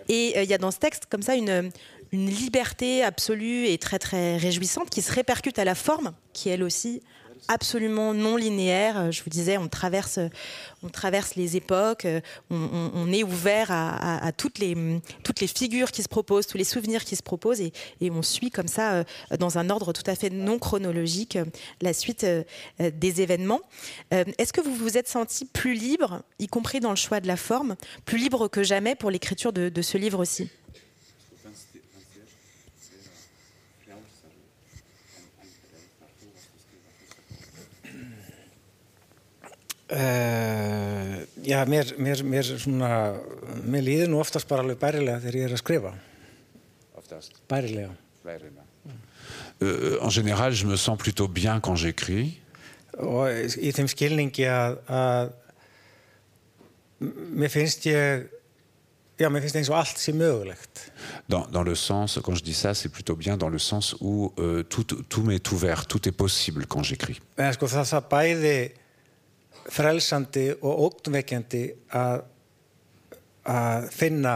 Et il y a dans ce texte comme ça une, une liberté absolue et très très réjouissante qui se répercute à la forme, qui elle aussi absolument non linéaire. Euh, je vous disais, on traverse, on traverse les époques, euh, on, est ouvert à, toutes, les, toutes les figures qui se proposent, tous les souvenirs qui se proposent, et, on suit comme ça, euh, dans un ordre tout à fait non chronologique, la suite des événements. Est-ce que vous vous êtes senti plus libre, y compris dans le choix de la forme, plus libre que jamais pour l'écriture de ce livre aussi Uh, já, mér, mér, mér, svona, mér líður nú oftast bara alveg bærilega þegar ég er að skrifa. Oftast. Bærilega. Euh, en général, je me sens plutôt bien quand j'écris. Og í þeim skilningi að, að mér finnst ég, já, mér finnst eins og allt sé mögulegt. Dans, dans le sens, quand je dis ça, c'est plutôt bien dans le sens où euh, tout, tout m'est ouvert, tout est possible quand j'écris. En sko það það bæði frelsandi og ógnvekjandi að, að finna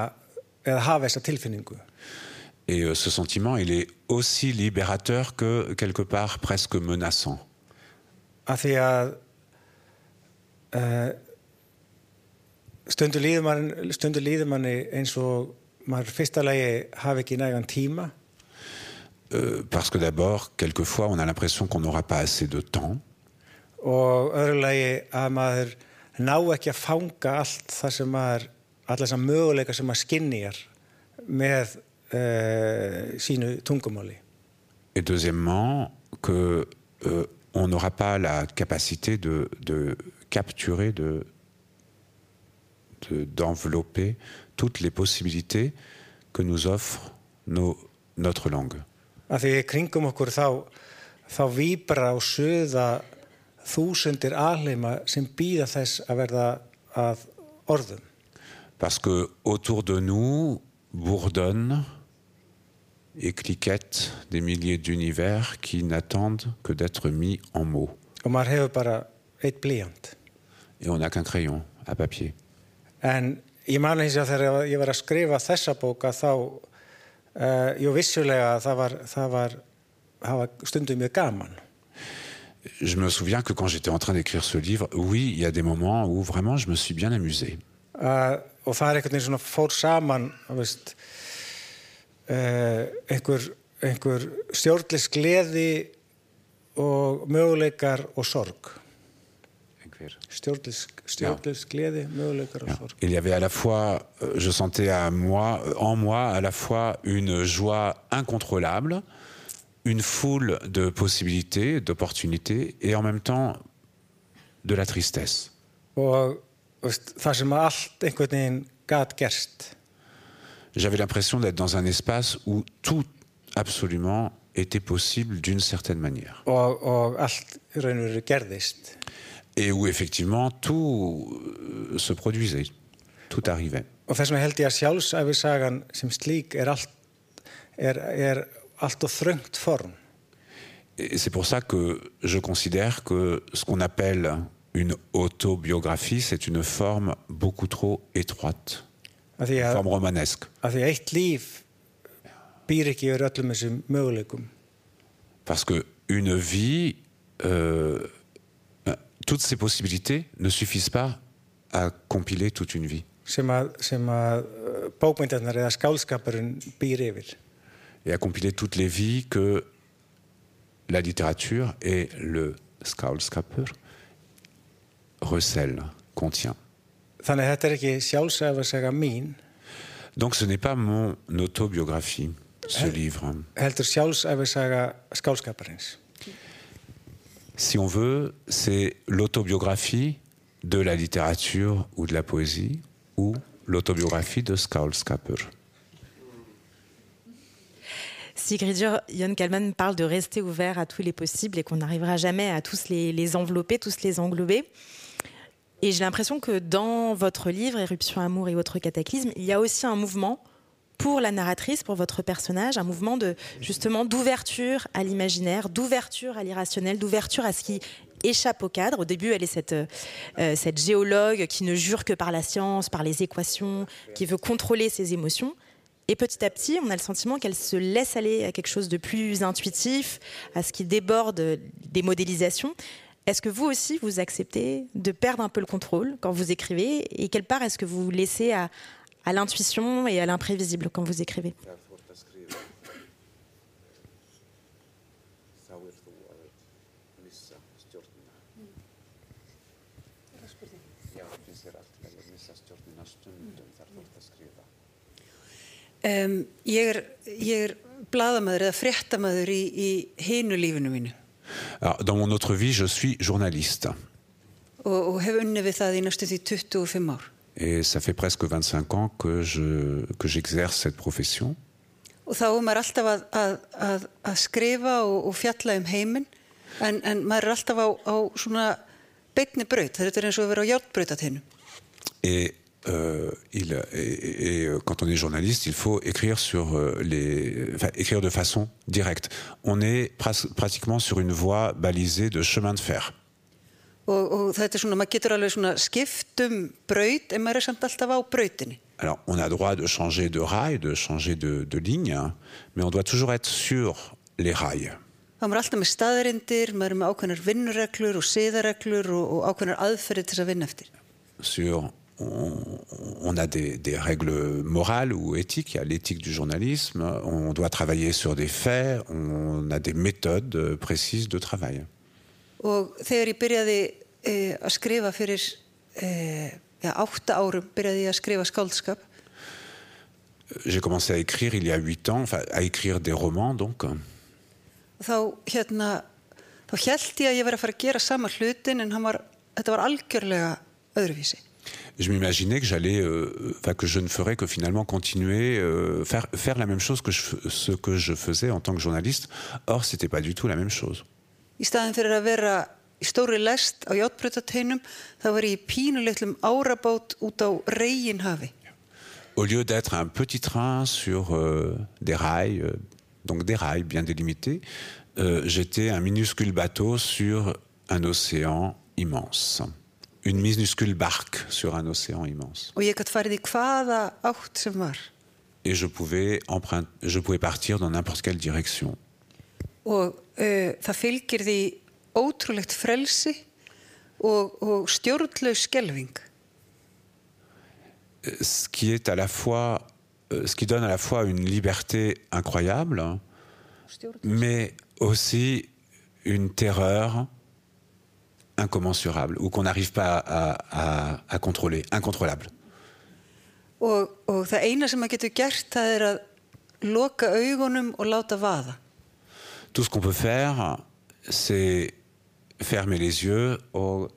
eða hafa þessa tilfinningu. Et euh, ce sentiment, il est aussi libérateur que quelque part presque menaçant. Af því að uh, stundu líður manni, stundu líður manni eins og maður fyrsta lagi hafi ekki nægan tíma Euh, parce que d'abord, quelquefois, on a l'impression qu'on n'aura pas assez de temps. Og öðru lagi að maður ná ekki að fanga allt það sem maður, allar þessar möguleika sem maður skinnjar með uh, sínu tungumáli. Et deuxièmement, que euh, on n'aura pas la capacité de, de capturer, de, de- d'envelopper toutes les possibilités que nous offre nos- notre langue. Af því kringum okkur þá, þá víbra og suða þúsundir alheima sem býða þess að verða að orðum. Parce que autour de nous bourdonnent et cliquettent des milliers d'univers qui n'attendent que d'être mis en mots. Og maður hefur bara eitt blíjant. Et on n'a qu'un crayon à papier. En ég man eins og þegar ég var að skrifa þessa bóka þá, uh, jú vissulega það var, það var, það var stundum mjög gaman. Je me souviens que quand j'étais en train d'écrire ce livre, oui, il y a des moments où vraiment je me suis bien amusé. Uh, og það er einhvern veginn svona fór saman, veist, uh, einhver, einhver stjórnlis gleði og möguleikar og sorg. Stjórnlis, stjórnlis gleði, möguleikar og sorg. Il y avait à la fois, euh, je sentais à moi, en moi à la fois une joie incontrôlable, une foule de possibilités, d'opportunités, et en même temps de la tristesse. J'avais l'impression d'être dans un espace où tout absolument était possible d'une certaine manière. Et où effectivement tout euh, se produisait, tout arrivait. og þess vegna held ég að sjálfsæfisagan sem slík er allt er, er allt og þröngt form Et c'est pour ça que je considère que ce qu'on appelle une autobiographie, c'est une forme beaucoup trop étroite, une forme romanesque. Parce que une vie, euh, euh, toutes ces possibilités ne suffisent pas à compiler toute une vie. sem að, sem að uh, bókmyndarnar eða skálskapurinn býr yfir Et à compiler toutes les vies que la littérature et le skaldskapur recèlent, contient. er Donc ce n'est pas mon autobiographie, ce livre. Si on veut, c'est l'autobiographie de la littérature ou de la poésie ou l'autobiographie de Skaldskapur. Sigridur, Jon Kalman parle de rester ouvert à tous les possibles et qu'on n'arrivera jamais à tous les, les envelopper, tous les englober. Et j'ai l'impression que dans votre livre, Éruption, Amour et autres cataclysmes, il y a aussi un mouvement pour la narratrice, pour votre personnage, un mouvement de justement d'ouverture à l'imaginaire, d'ouverture à l'irrationnel, d'ouverture à ce qui échappe au cadre. Au début, elle est cette, euh, cette géologue qui ne jure que par la science, par les équations, qui veut contrôler ses émotions. Et petit à petit, on a le sentiment qu'elle se laisse aller à quelque chose de plus intuitif, à ce qui déborde des modélisations. Est-ce que vous aussi, vous acceptez de perdre un peu le contrôle quand vous écrivez? Et quelle part est-ce que vous laissez à, l'intuition et à l'imprévisible quand vous écrivez? Um, ég er, er bladamæður eða fréttamaður í, í hinu lífinu mínu. Alors, dans mon autre vie, je suis journaliste. og, og hef unni við það í næstu því 25 ár. Et ça fait presque 25 ans que je j'exerce cette profession. Og þá er maður alltaf að, að, að, að skrifa og, og fjalla um heiminn en, en maður er alltaf á, á svona beitni braut. Þetta er eins og að vera á járnbrautateinu. Et, euh, il, et, quand on est journaliste, il faut écrire sur euh, les, enfin, écrire de façon directe. On est pras- pratiquement sur une voie balisée de chemin de fer. Og, og þetta er svona, maður getur alveg svona skipt um braut en maður er samt alltaf á brautinni. Alors, on a droit de changer de rail, de changer de, de ligne, hein, mais on doit toujours être sur les rails. Þá er maður alltaf með staðarindir, maður er með ákveðnar vinnureglur og siðareglur og, og ákveðnar aðferði til þess að vinna eftir. Sur, on, on a des, des règles morales ou éthiques. Il y a l'éthique du journalisme. On doit travailler sur des faits. On a des méthodes précises de travail. Og þegar ég byrjaði e, að skrifa fyrir e, ja, átta árum, byrjaði ég að skrifa skáldskap, J'ai commencé à écrire il y a huit ans, enfin, à écrire des romans donc. þá hérna, þá held ég að ég verið að fara að gera sama hlutin en var, þetta var algjörlega öðruvísi. Je m'imaginais que j'allais, euh, que je ne ferais que finalement continuer, euh, faire, faire la même chose que je, ce que je faisais en tant que journaliste. Or, c'était pas du tout la même chose. Í staðin fyrir að vera í stóri lest á játbrötateinum, þá var ég í pínuleitlum árabát út á reginhafi. Au lieu d'être un petit train sur euh, des rails, euh, donc des rails bien délimités, j'étais un minuscule bateau sur un océan immense. Une minuscule barque sur un océan immense. Et je pouvais, emprunter, je pouvais partir dans n'importe quelle direction. Og uh, það fylgir því ótrúlegt frelsi og, og stjórnlaus skelving. Euh, Ce qui est à la fois, euh, ce qui donne à la fois une liberté incroyable, mais aussi une terreur incommensurable ou qu'on n'arrive pas à, à- à contrôler, incontrôlable. Og, og það eina sem maður getur gert það er að loka augunum og láta vaða. Tout ce qu'on peut faire, c'est fermer les yeux au-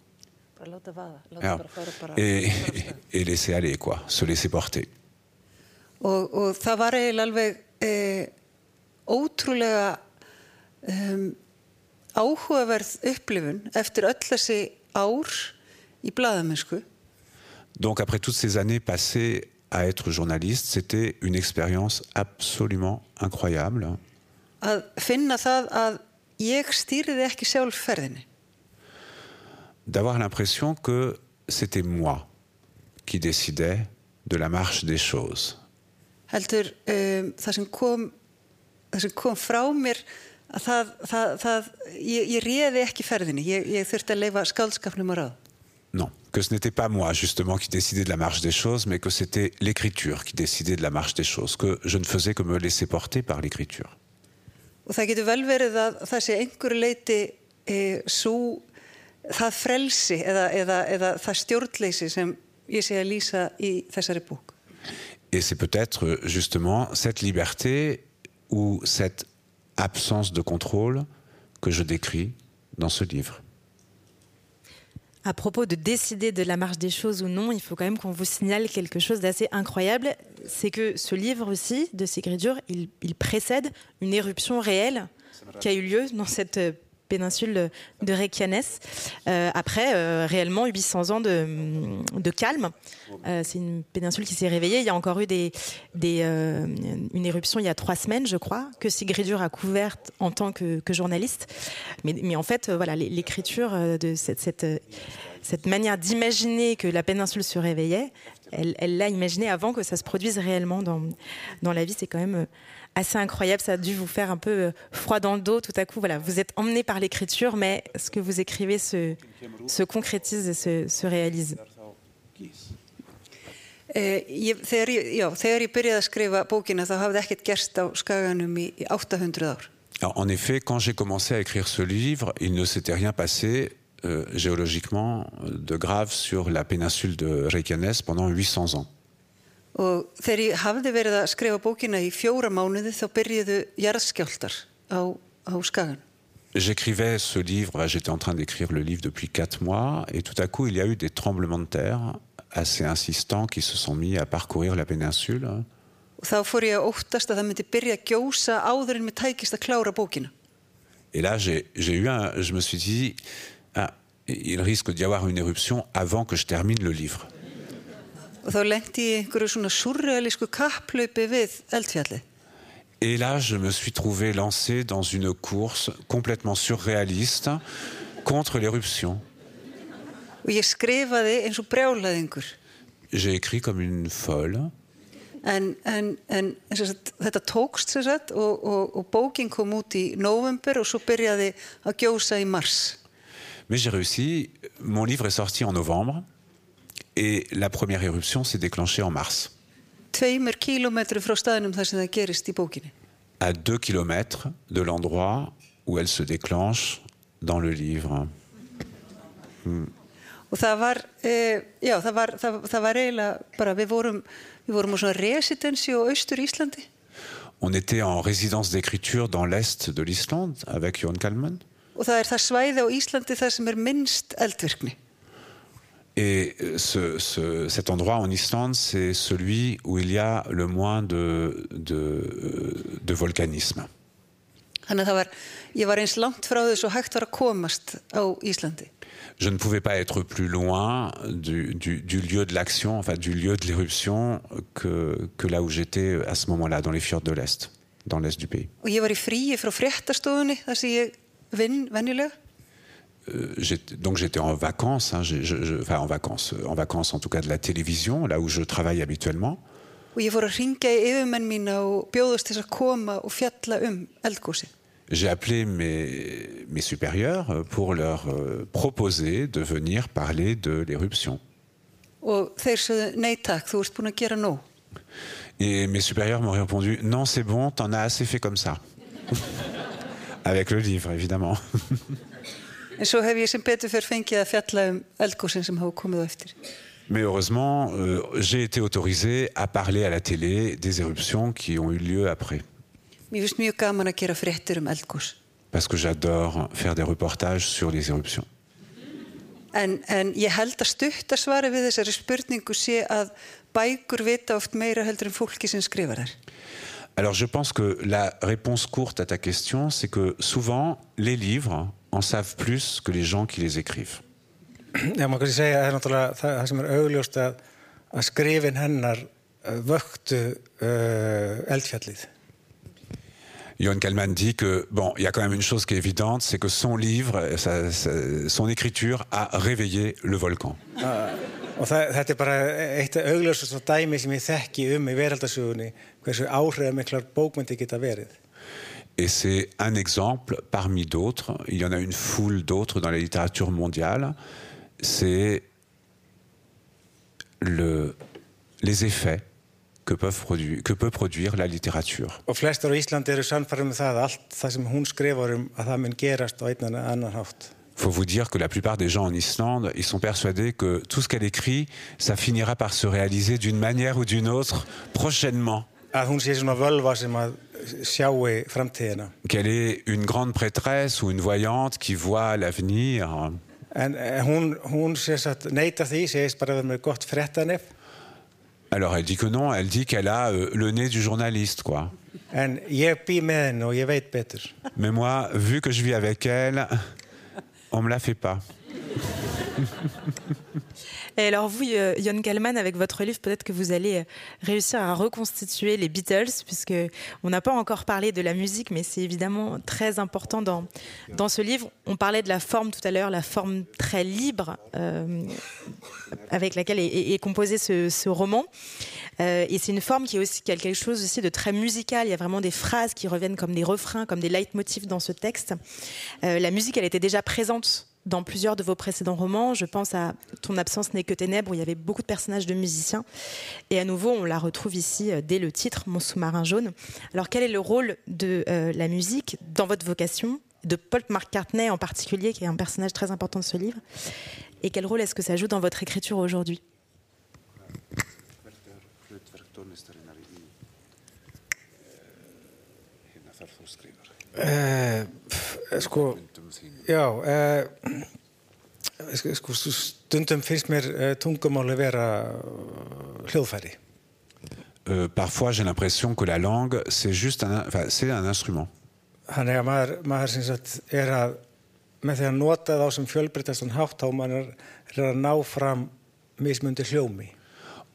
Bara láta vaða. Láta ja, bara fara bara. et, [LAUGHS] et laisser aller, quoi, se laisser porter. Og, og það var eiginlega alveg e, ótrúlega um, áhugaverð upplifun eftir öll þessi ár í blaðamennsku. Donc après toutes ces années passées à être journaliste, c'était une expérience absolument incroyable. að finna það að ég stýriði ekki sjálf ferðinni. d'avoir l'impression que c'était moi qui décidais de la marche des choses. Heldur um, það, sem kom, það sem kom frá mér að það, það, það, ég, ég réði ekki ferðinni, ég, ég þurfti að leifa að ráð. Non, que ce n'était pas moi justement qui décidais de la marche des choses, mais que c'était l'écriture qui décidait de la marche des choses, que je ne faisais que me laisser porter par l'écriture. Og það getur vel verið að það sé einhverju leiti e, svo, það frelsi eða, eða, eða það stjórnleysi sem ég sé að lýsa í þessari bók. Et c'est peut-être justement cette liberté ou cette absence de contrôle que je décris dans ce livre. À propos de décider de la marche des choses ou non, il faut quand même qu'on vous signale quelque chose d'assez incroyable. C'est que ce livre aussi, de Sigrid Dur, il, il précède une éruption réelle qui a eu lieu dans cette euh, péninsule de Reykjanes. Euh, après, euh, réellement, 800 ans de, calme. Euh, c'est une péninsule qui s'est réveillée. Il y a encore eu des, euh, une éruption il y a trois semaines, je crois, que Sigrid Dur a couverte en tant que, journaliste. Mais, en fait, voilà, l'é- l'écriture de cette, cette, cette manière d'imaginer que la péninsule se réveillait, elle l'a imaginé avant que ça se produise réellement dans, dans la vie. C'est quand même assez incroyable. Ça a dû vous faire un peu euh, froid dans le dos. Tout à coup, voilà, vous êtes emmené par l'écriture, mais ce que vous écrivez se, se concrétise et se, se réalise. Ég, þegar, ég, já, þegar ég byrjaði að skrifa bókina þá hafði ekkert gerst á skaganum í, í 800 ár. Alors, en effet, quand j'ai commencé à écrire ce livre, il ne s'était rien passé euh, géologiquement de grave sur la péninsule de Reykjanes pendant 800 ans. Og þegar ég hafði verið að skrifa bókina í fjóra mánuði þá byrjuðu jarðskjáltar á, á skagan. j'écrivais ce livre, j'étais en train d'écrire le livre depuis quatre mois, et tout à coup, il y a eu des tremblements de terre assez insistants qui se sont mis à parcourir la péninsule. Et là, j'ai eu un, je me suis dit, ah, il risque d'y avoir une éruption avant que je termine le livre. Et là, je me suis trouvé lancé dans une course complètement surréaliste contre l'éruption. J'ai écrit comme une folle. En, en, en sagt, þetta tókst sér sett og, og, og bókin kom út í november og svo byrjaði að gjósa í mars. Mais j'ai réussi, mon livre est sorti en novembre et la première éruption s'est déclenchée en mars. Þar sem það. À deux kilomètres de l'endroit où elle se déclenche dans le livre. Hmm. Og það var, e, já, það var, það, það var eiginlega bara, við vorum On était en résidence d'écriture dans l'est de l'Islande avec Jón Kalman. Et ce, ce, cet endroit en Islande, c'est celui où il y a le moins de, de, de volcanisme. Je ne pouvais pas être plus loin du, du, du lieu de l'action, enfin du lieu de l'éruption que, que là où j'étais à ce moment-là, dans les fjords de l'Est, dans l'Est du pays. Euh, donc j'étais en vacances, hein, je, je, enfin en vacances, en vacances en tout cas de la télévision, là où je travaille habituellement. Um j'ai appelé mes, mes, supérieurs pour leur euh, proposer de venir parler de l'éruption. Et mes supérieurs m'ont répondu Non, c'est bon, t'en as assez fait comme ça. [LAUGHS] Avec le livre, évidemment. [LAUGHS] Mais heureusement, euh, j'ai été autorisé à parler à la télé des éruptions qui ont eu lieu après. Mér finnst mjög gaman að gera fréttur um eldgós. Parce que j'adore faire des reportages sur les éruptions. En, en ég held að stuttasvari við þessari spurningu sé að bækur vita oft meira heldur en fólki sem skrifar þær. Alors je pense que la réponse courte à ta question, c'est que souvent les livres en savent plus que les gens qui les écrivent. Já, maður kannski segja að það er náttúrulega það, það sem er augljóst að, að skrifin hennar vöktu uh, eldfjallið. Johan Kalman dit que bon, il y a quand même une chose qui est évidente, c'est que son livre, sa, sa, son écriture a réveillé le volcan. Ah, og það, þetta er bara eitt augljósast dæmi sem ég þekki um í veraldasugunni hversu áhrifamiklar bókmyndi geta verið. Et c'est un exemple parmi d'autres. Il y en a une foule d'autres dans la littérature mondiale. C'est le, les effets que, peuvent produire, que peut produire la littérature. Og flestar á Íslandi eru sannfærum með það að allt það sem hún skrifar um að það mun gerast á einan annan hátt. faut vous dire que la plupart des gens en Islande, ils sont persuadés que tout ce qu'elle écrit, ça finira par se réaliser d'une manière ou d'une autre prochainement. Qu'elle est une grande prêtresse ou une voyante qui voit l'avenir? En hún, hún neytar því, segist bara að vera með gott frettanef. Alors elle dit que non, elle dit qu'elle a euh, le nez du journaliste, quoi. Mais moi, vu que je vis avec elle, on me la fait pas. [LAUGHS] Et alors vous, Jon Kalman, avec votre livre, peut-être que vous allez euh, réussir à reconstituer les Beatles, puisque on n'a pas encore parlé de la musique, mais c'est évidemment très important dans, dans ce livre. On parlait de la forme tout à l'heure, la forme très libre euh, avec laquelle est, composé ce, roman. Euh, et c'est une forme qui est aussi quelque chose aussi de très musical. Il y a vraiment des phrases qui reviennent comme des refrains, comme des leitmotifs dans ce texte. Euh, la musique, elle était déjà présente dans plusieurs de vos précédents romans. Je pense à Ton absence n'est que ténèbres, où il y avait beaucoup de personnages de musiciens. Et à nouveau, on la retrouve ici euh, dès le titre, Mon sous-marin jaune. Alors, quel est le rôle de euh, la musique dans votre vocation de Paul McCartney en particulier, qui est un personnage très important de ce livre? Et quel rôle est-ce que ça joue dans votre écriture aujourd'hui? Uh, Eh, Sko, já, sko, stundum finnst mér tungumáli vera hljóðfæri. Euh, parfois, j'ai l'impression que la langue, c'est juste un, enfin, c'est un instrument. Þannig að maður, maður sem sagt er að með því að nota þá sem fjölbreytastan hátt þá maður er að ná fram mismundi hljómi.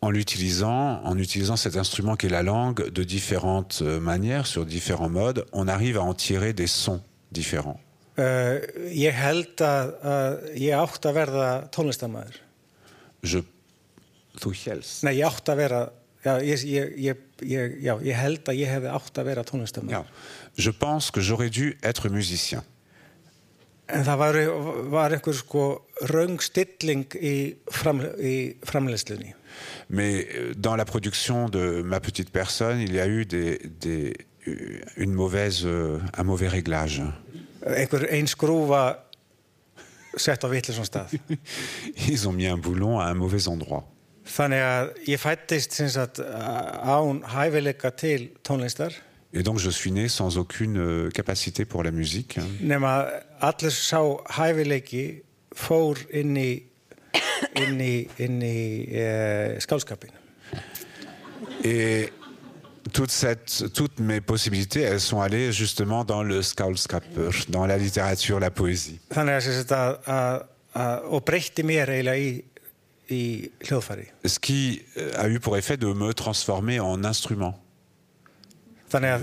En l'utilisant, en utilisant cet instrument qui est la langue de différentes euh, manières, sur différents modes, on arrive à en tirer des sons différents. Uh, ég held að, að ég átt að verða tónlistamæður. Je, þú hélst. Nei, ég átt að vera, já, ég, ég, ég, ég, já, ég held að ég hefði átt að vera tónlistamæður. Ja. Je pense que j'aurais dû être musicien. En það var, var einhver sko raung stilling í, fram, í framleyslunni. Mais euh, dans la production de ma petite personne, il y a eu des, des, une mauvaise, euh, un mauvais réglage. Einhver einn skrúfa sett á vitlisum stað. [LAUGHS] Ils ont mis un boulon à un mauvais endroit. Þannig að ég fættist sagt án hæfileika til tónlistar Et donc je suis né sans aucune euh, capacité pour la musique. nema allir sá hæfileiki fór inn í inn í, inn í e, skálskapin. Et toute cette, toutes mes possibilités, elles sont allées justement dans le skaldskapur, dans la littérature, la poésie. Ce qui euh, a eu pour effet de me transformer en instrument. Er er.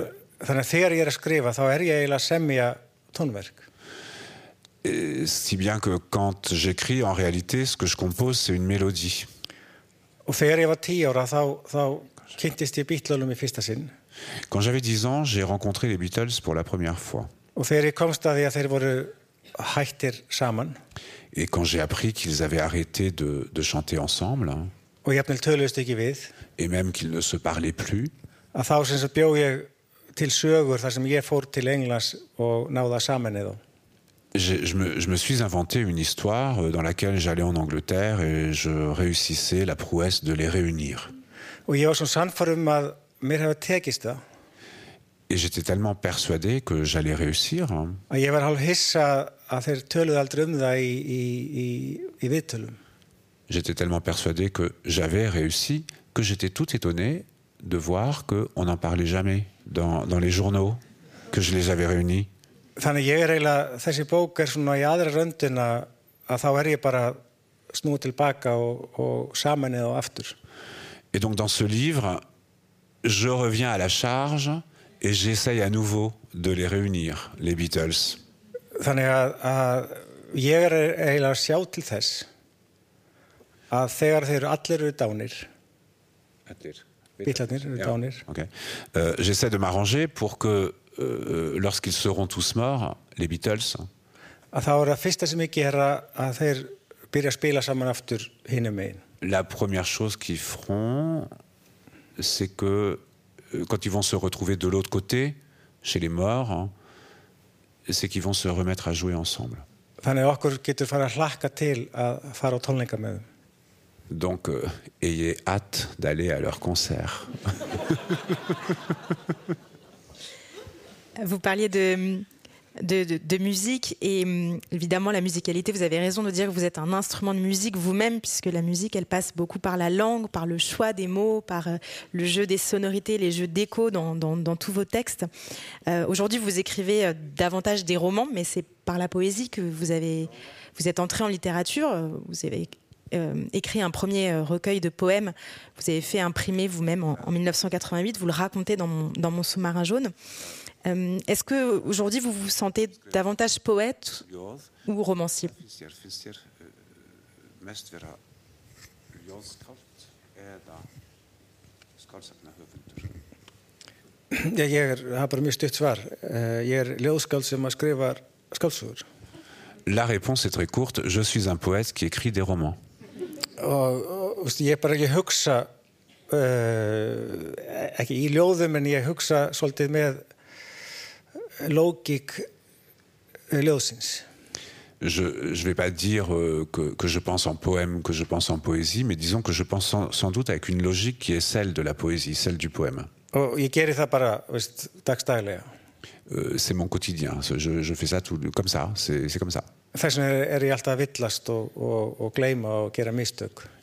Et si bien que quand j'écris, en réalité, ce que je compose, c'est une mélodie. Quand j'avais 10 ans, j'ai rencontré les Beatles pour la première fois. Et quand j'ai appris qu'ils avaient arrêté de, de chanter ensemble, hein, et même qu'ils ne se parlaient plus, me, je me suis inventé une histoire euh, dans laquelle j'allais en Angleterre et je réussissais la prouesse de les réunir. Og ég var svona sannfærum að mér hefði tekist það. Et j'étais tellement persuadé que j'allais réussir að ég var hálf hissa að þeir töluðu aldrei um það í, í, í, í viðtölum. J'étais tellement persuadé que j'avais réussi que j'étais tout étonné de voir qu'on n'en parlait jamais dans, dans les journaux, que je les avais réunis. þannig ég er eiginlega, þessi bók er svona í aðra röndin að þá er ég bara snúið tilbaka og, og saman eða aftur Et donc dans ce livre, je reviens à la charge et j'essaye à nouveau de les réunir, les Beatles. þannig að, að ég er eiginlega að sjá til þess að þegar þeir eru allir eru dánir bílarnir eru dánir Ok. Euh, J'essaie de m'arranger pour que euh, lorsqu'ils seront tous morts, les Beatles, að þá er það fyrsta sem ekki er að, þeir byrja að spila saman aftur hinum megin la première chose qu'ils feront, c'est que euh, quand ils vont se retrouver de l'autre côté, chez les morts, hein, c'est qu'ils vont se remettre à jouer ensemble. Donc, euh, ayez hâte d'aller à leur concert. Vous parliez de, de, musique et hum, évidemment la musicalité, vous avez raison de dire que vous êtes un instrument de musique vous-même puisque la musique, elle passe beaucoup par la langue, par le choix des mots, par euh, le jeu des sonorités, les jeux d'écho dans, dans- tous vos textes. Euh, Aujourd'hui, vous écrivez euh, davantage des romans, mais c'est par la poésie que vous avez, vous êtes entré en littérature. Vous avez écrit un premier recueil de poèmes. Vous avez fait imprimer vous-même en, en 1988. Vous le racontez dans mon, dans mon sous-marin jaune. Euh, Est-ce que aujourd'hui vous vous sentez davantage poète ou romancier Já, ég er, það er bara mjög stutt svar Eh, ég er ljóðskáld sem að skrifa skálsugur La réponse est très courte. Je suis un poète qui écrit des romans. og, og veist, ég er bara ekki að hugsa uh, ekki í ljóðum en ég hugsa svolítið með lógík ljóðsins Je ne vais pas dire euh, que, que je pense en poème, que je pense en poésie, mais disons que je pense sans, sans doute avec une logique qui est celle de la poésie, celle du poème. dagstæðlega Euh, c'est mon quotidien. Je, je, fais ça tout, comme ça. C'est comme ça.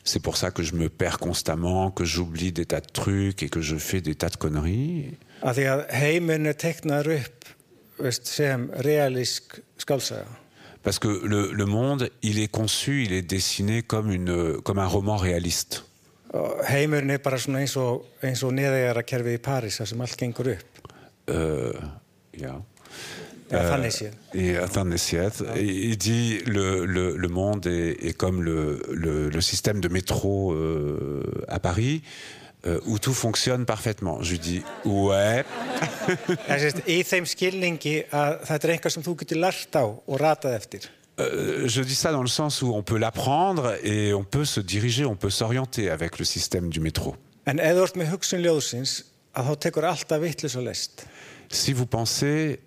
C'est pour ça que je me perds constamment, que j'oublie des tas de trucs et que je fais des tas de conneries. Parce que le, le, monde, il est conçu, il est dessiné comme, une, comme un roman réaliste. Heimurinn er bara svona eins og, eins og neðegjara kerfið í París þar sem allt gengur upp. Uh, já. Euh, Þannig séð. Il dit le, le, le monde est, est comme le, le, le, système de métro euh, à Paris. Euh, où tout fonctionne parfaitement. Je lui dis ouais. [LAUGHS] Í þeim skilningi að þetta er eitthvað sem þú getur lært á og ratað eftir. Euh, je dis ça dans le sens où on peut l'apprendre et on peut se diriger, on peut s'orienter avec le système du métro. Si vous pensez,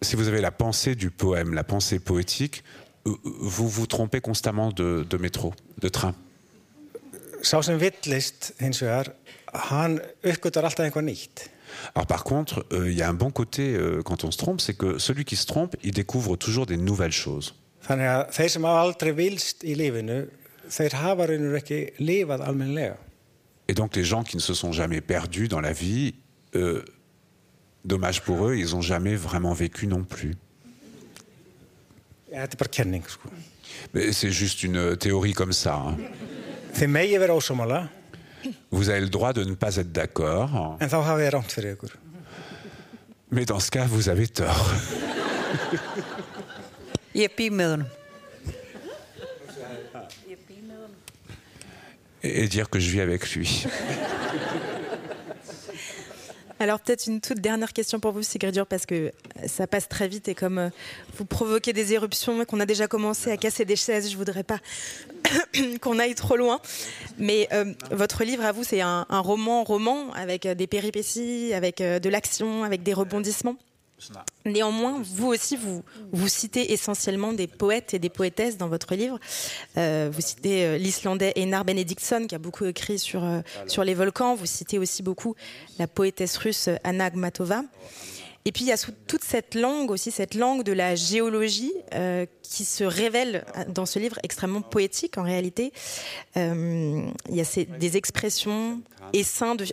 si vous avez la pensée du poème, la pensée poétique, vous vous trompez constamment de, de métro, de train. Alors par contre, euh, il y a un bon côté euh, quand on se trompe, c'est que celui qui se trompe, il découvre toujours des nouvelles choses. Þannig að þeir sem hafa aldrei vilst í lífinu, þeir hafa raunir ekki lifað almenlega. Et donc les gens qui ne se sont jamais perdus dans la vie, euh, dommage pour eux, ils n'ont jamais vraiment vécu non plus. Þetta er bara kenning, sko. Mais c'est juste une théorie comme ça. Hein. Vous avez le droit de ne pas être d'accord. Mais dans ce cas, vous avez tort. Et dire que je vis avec lui. Alors peut-être une toute dernière question pour vous, Sigrid parce que ça passe très vite et comme euh, vous provoquez des éruptions et qu'on a déjà commencé à casser des chaises, je voudrais pas [COUGHS] qu'on aille trop loin. Mais euh, votre livre, à vous, c'est un, un roman-roman avec euh, des péripéties, avec de l'action, avec des rebondissements. Néanmoins, vous aussi, vous, vous citez essentiellement des poètes et des poétesses dans votre livre. Euh, vous citez euh, l'Islandais Einar Benediktsson, qui a beaucoup écrit sur, euh, sur les volcans. Vous citez aussi beaucoup la poétesse russe Anna Akhmatova. Et puis il y a toute cette langue aussi, cette langue de la géologie euh, qui se révèle dans ce livre extrêmement poétique en réalité. Euh, il y a ces, des expressions,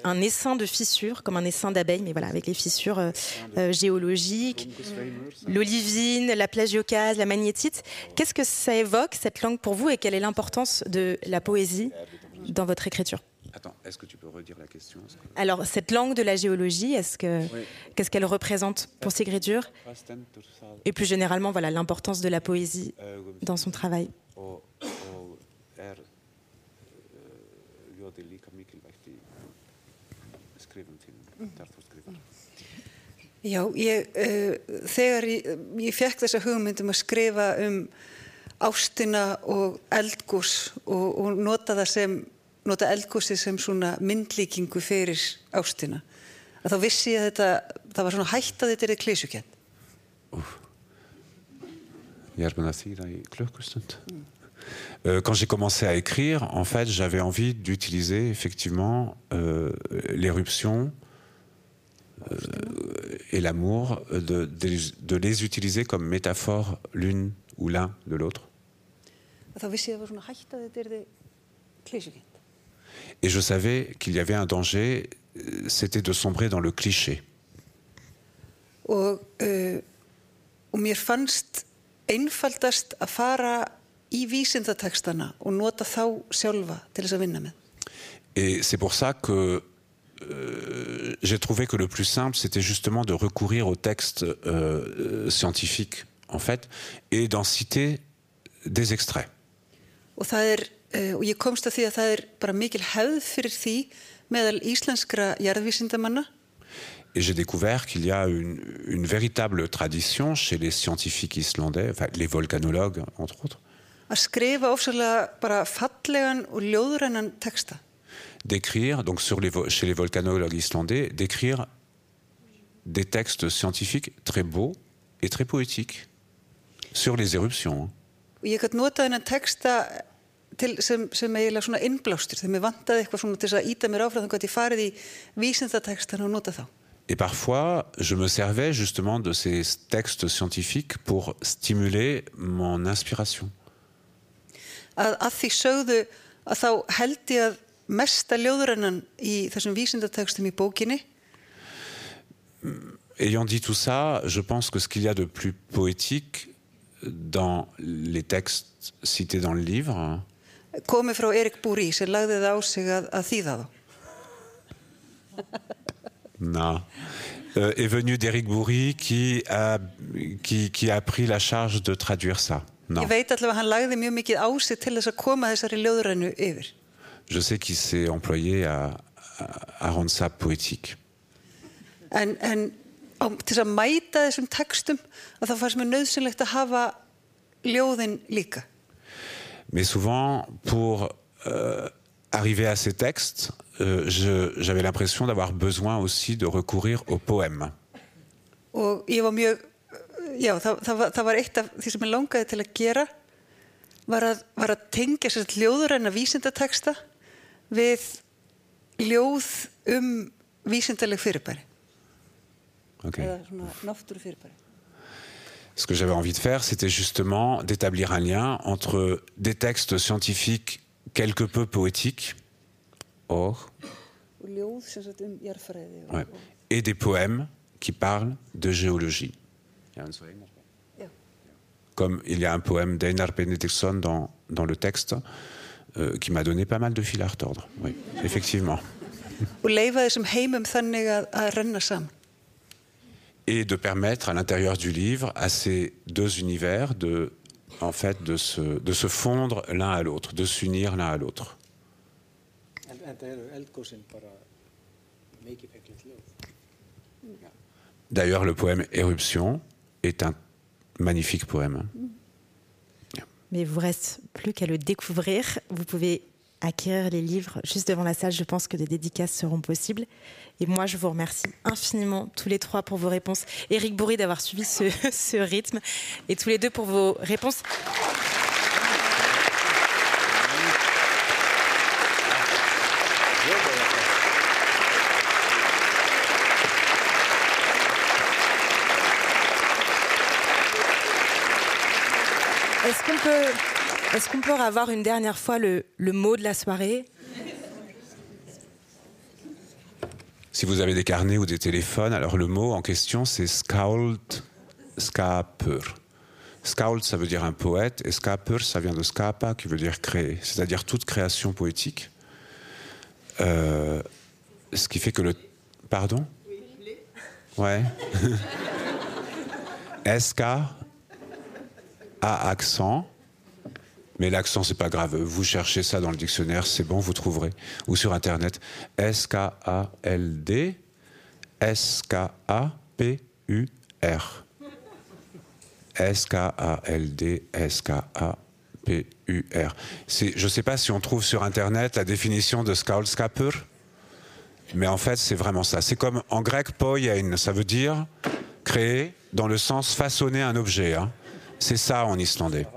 un essaim de fissures, comme un essaim d'abeilles, mais voilà, avec les fissures euh géologiques, l'olivine, la plagiocase, la magnétite. Qu'est-ce que ça évoque, cette langue pour vous, et quelle est l'importance de la poésie dans votre écriture? Attends, est-ce que tu peux redire la question Alors, cette langue de la géologie, est-ce que, oui. qu'est-ce qu'elle représente pour Sigrid Dur Et plus généralement, voilà, l'importance de la poésie dans son travail. Já, ég, uh, þegar ég, ég fekk þessa hugmyndum að skrifa um ástina og eldgós og, og nota það sem nota eldgósið sem svona myndlíkingu fyrir ástina. Að þá vissi ég að þetta það var svona hætt að þetta er Ég er búin að í klukkustund mm. euh, Quand j'ai commencé à écrire, en fait, j'avais envie d'utiliser effectivement euh, l'éruption euh, et l'amour, de, de, de, les utiliser comme métaphore l'une ou l'un de l'autre. Þá vissi ég að það var svona hætt að þetta er klísukent Et je savais qu'il y avait un danger, c'était de sombrer dans le cliché. Og, uh, og mér fannst einfaldast að fara í og nota þá sjálfa til þess að vinna með. Et c'est pour ça que euh, j'ai trouvé que le plus simple, c'était justement de recourir aux textes euh, scientifiques, en fait, et d'en citer des extraits. Og það er og ég komst að því að það er bara mikil hefð fyrir því meðal íslenskra jarðvísindamanna. J'ai découvert qu'il y a une, une, véritable tradition chez les scientifiques islandais, enfin les volcanologues entre autres. D'écrire, donc sur les, chez les volcanologues islandais, d'écrire des textes scientifiques très beaux et très poétiques sur les éruptions. Og ég gæti nota þennan texta til, sem, sem eiginlega svona innblástur þegar mér vantaði eitthvað svona til að íta mér áfram þannig að ég farið í vísindatekstan og nota þá. Et parfois, je me servais justement de ces textes scientifiques pour stimuler mon inspiration. Að, að því sögðu að þá held ég að mesta ljóðurennan í þessum vísindatekstum í bókinni Ayant dit tout ça, je pense que ce qu'il y a de plus poétique dans les textes cités dans le livre, komi frá Erik Búri sem lagði það á sig að, að þýða þá. non, euh, est venu d'Éric Bourri qui a, qui, qui a pris la charge de traduire ça. Non. Je sais qu'il s'est employé à, à, à rendre ça poétique. En, en á, til að mæta þessum tekstum að það fannst mér nöðsynlegt að hafa ljóðin líka. Mais souvent, pour euh, arriver à ces textes, euh, j'avais l'impression d'avoir besoin aussi de recourir au poème. Og ég var mjög, já það, það, var, það var eitt af því sem ég langaði til að gera var að, var að tengja sér ljóðurenna vísindateksta við ljóð um vísindaleg fyrirbæri. Ok. Eða svona náttúru fyrirbæri. Ce que j'avais envie de faire, c'était justement d'établir un lien entre des textes scientifiques quelque peu poétiques, or, et des poèmes qui parlent de géologie. Comme il y a un poème d'Einar Benediktsson dans, dans le texte euh, qui m'a donné pas mal de fil à retordre. Oui, effectivement. Og leifa þessum heimum þannig að, að renna saman. Et de permettre à l'intérieur du livre à ces deux univers de, en fait, de se, de se fondre l'un à l'autre, de s'unir l'un à l'autre. D'ailleurs, le poème Éruption est un magnifique poème. Mais il vous reste plus qu'à le découvrir. Vous pouvez acquérir les livres juste devant la salle. Je pense que des dédicaces seront possibles. Et moi, je vous remercie infiniment tous les trois pour vos réponses. Éric Bourri d'avoir suivi ce, [LAUGHS] ce rythme et tous les deux pour vos réponses. Est-ce qu'on est-ce qu'on peut avoir une dernière fois le, le mot de la soirée Si vous avez des carnets ou des téléphones, alors le mot en question c'est Skauld Skapur. Skauld, ça veut dire un poète, et Skapur, ça vient de Skapa, qui veut dire créer, c'est-à-dire toute création poétique. Euh, ce qui fait que le. Pardon? Ouais. [LAUGHS] SK, A accent, mais l'accent, c'est pas grave. Vous cherchez ça dans le dictionnaire, c'est bon, vous trouverez. Ou sur Internet. S-K-A-L-D S-K-A-P-U-R. S-K-A-L-D S-K-A-P-U-R. Je ne sais pas si on trouve sur Internet la définition de Skálskapur, mais en fait, c'est vraiment ça. C'est comme en grec, poiein, ça veut dire créer dans le sens façonner un objet. hein. C'est ça en islandais.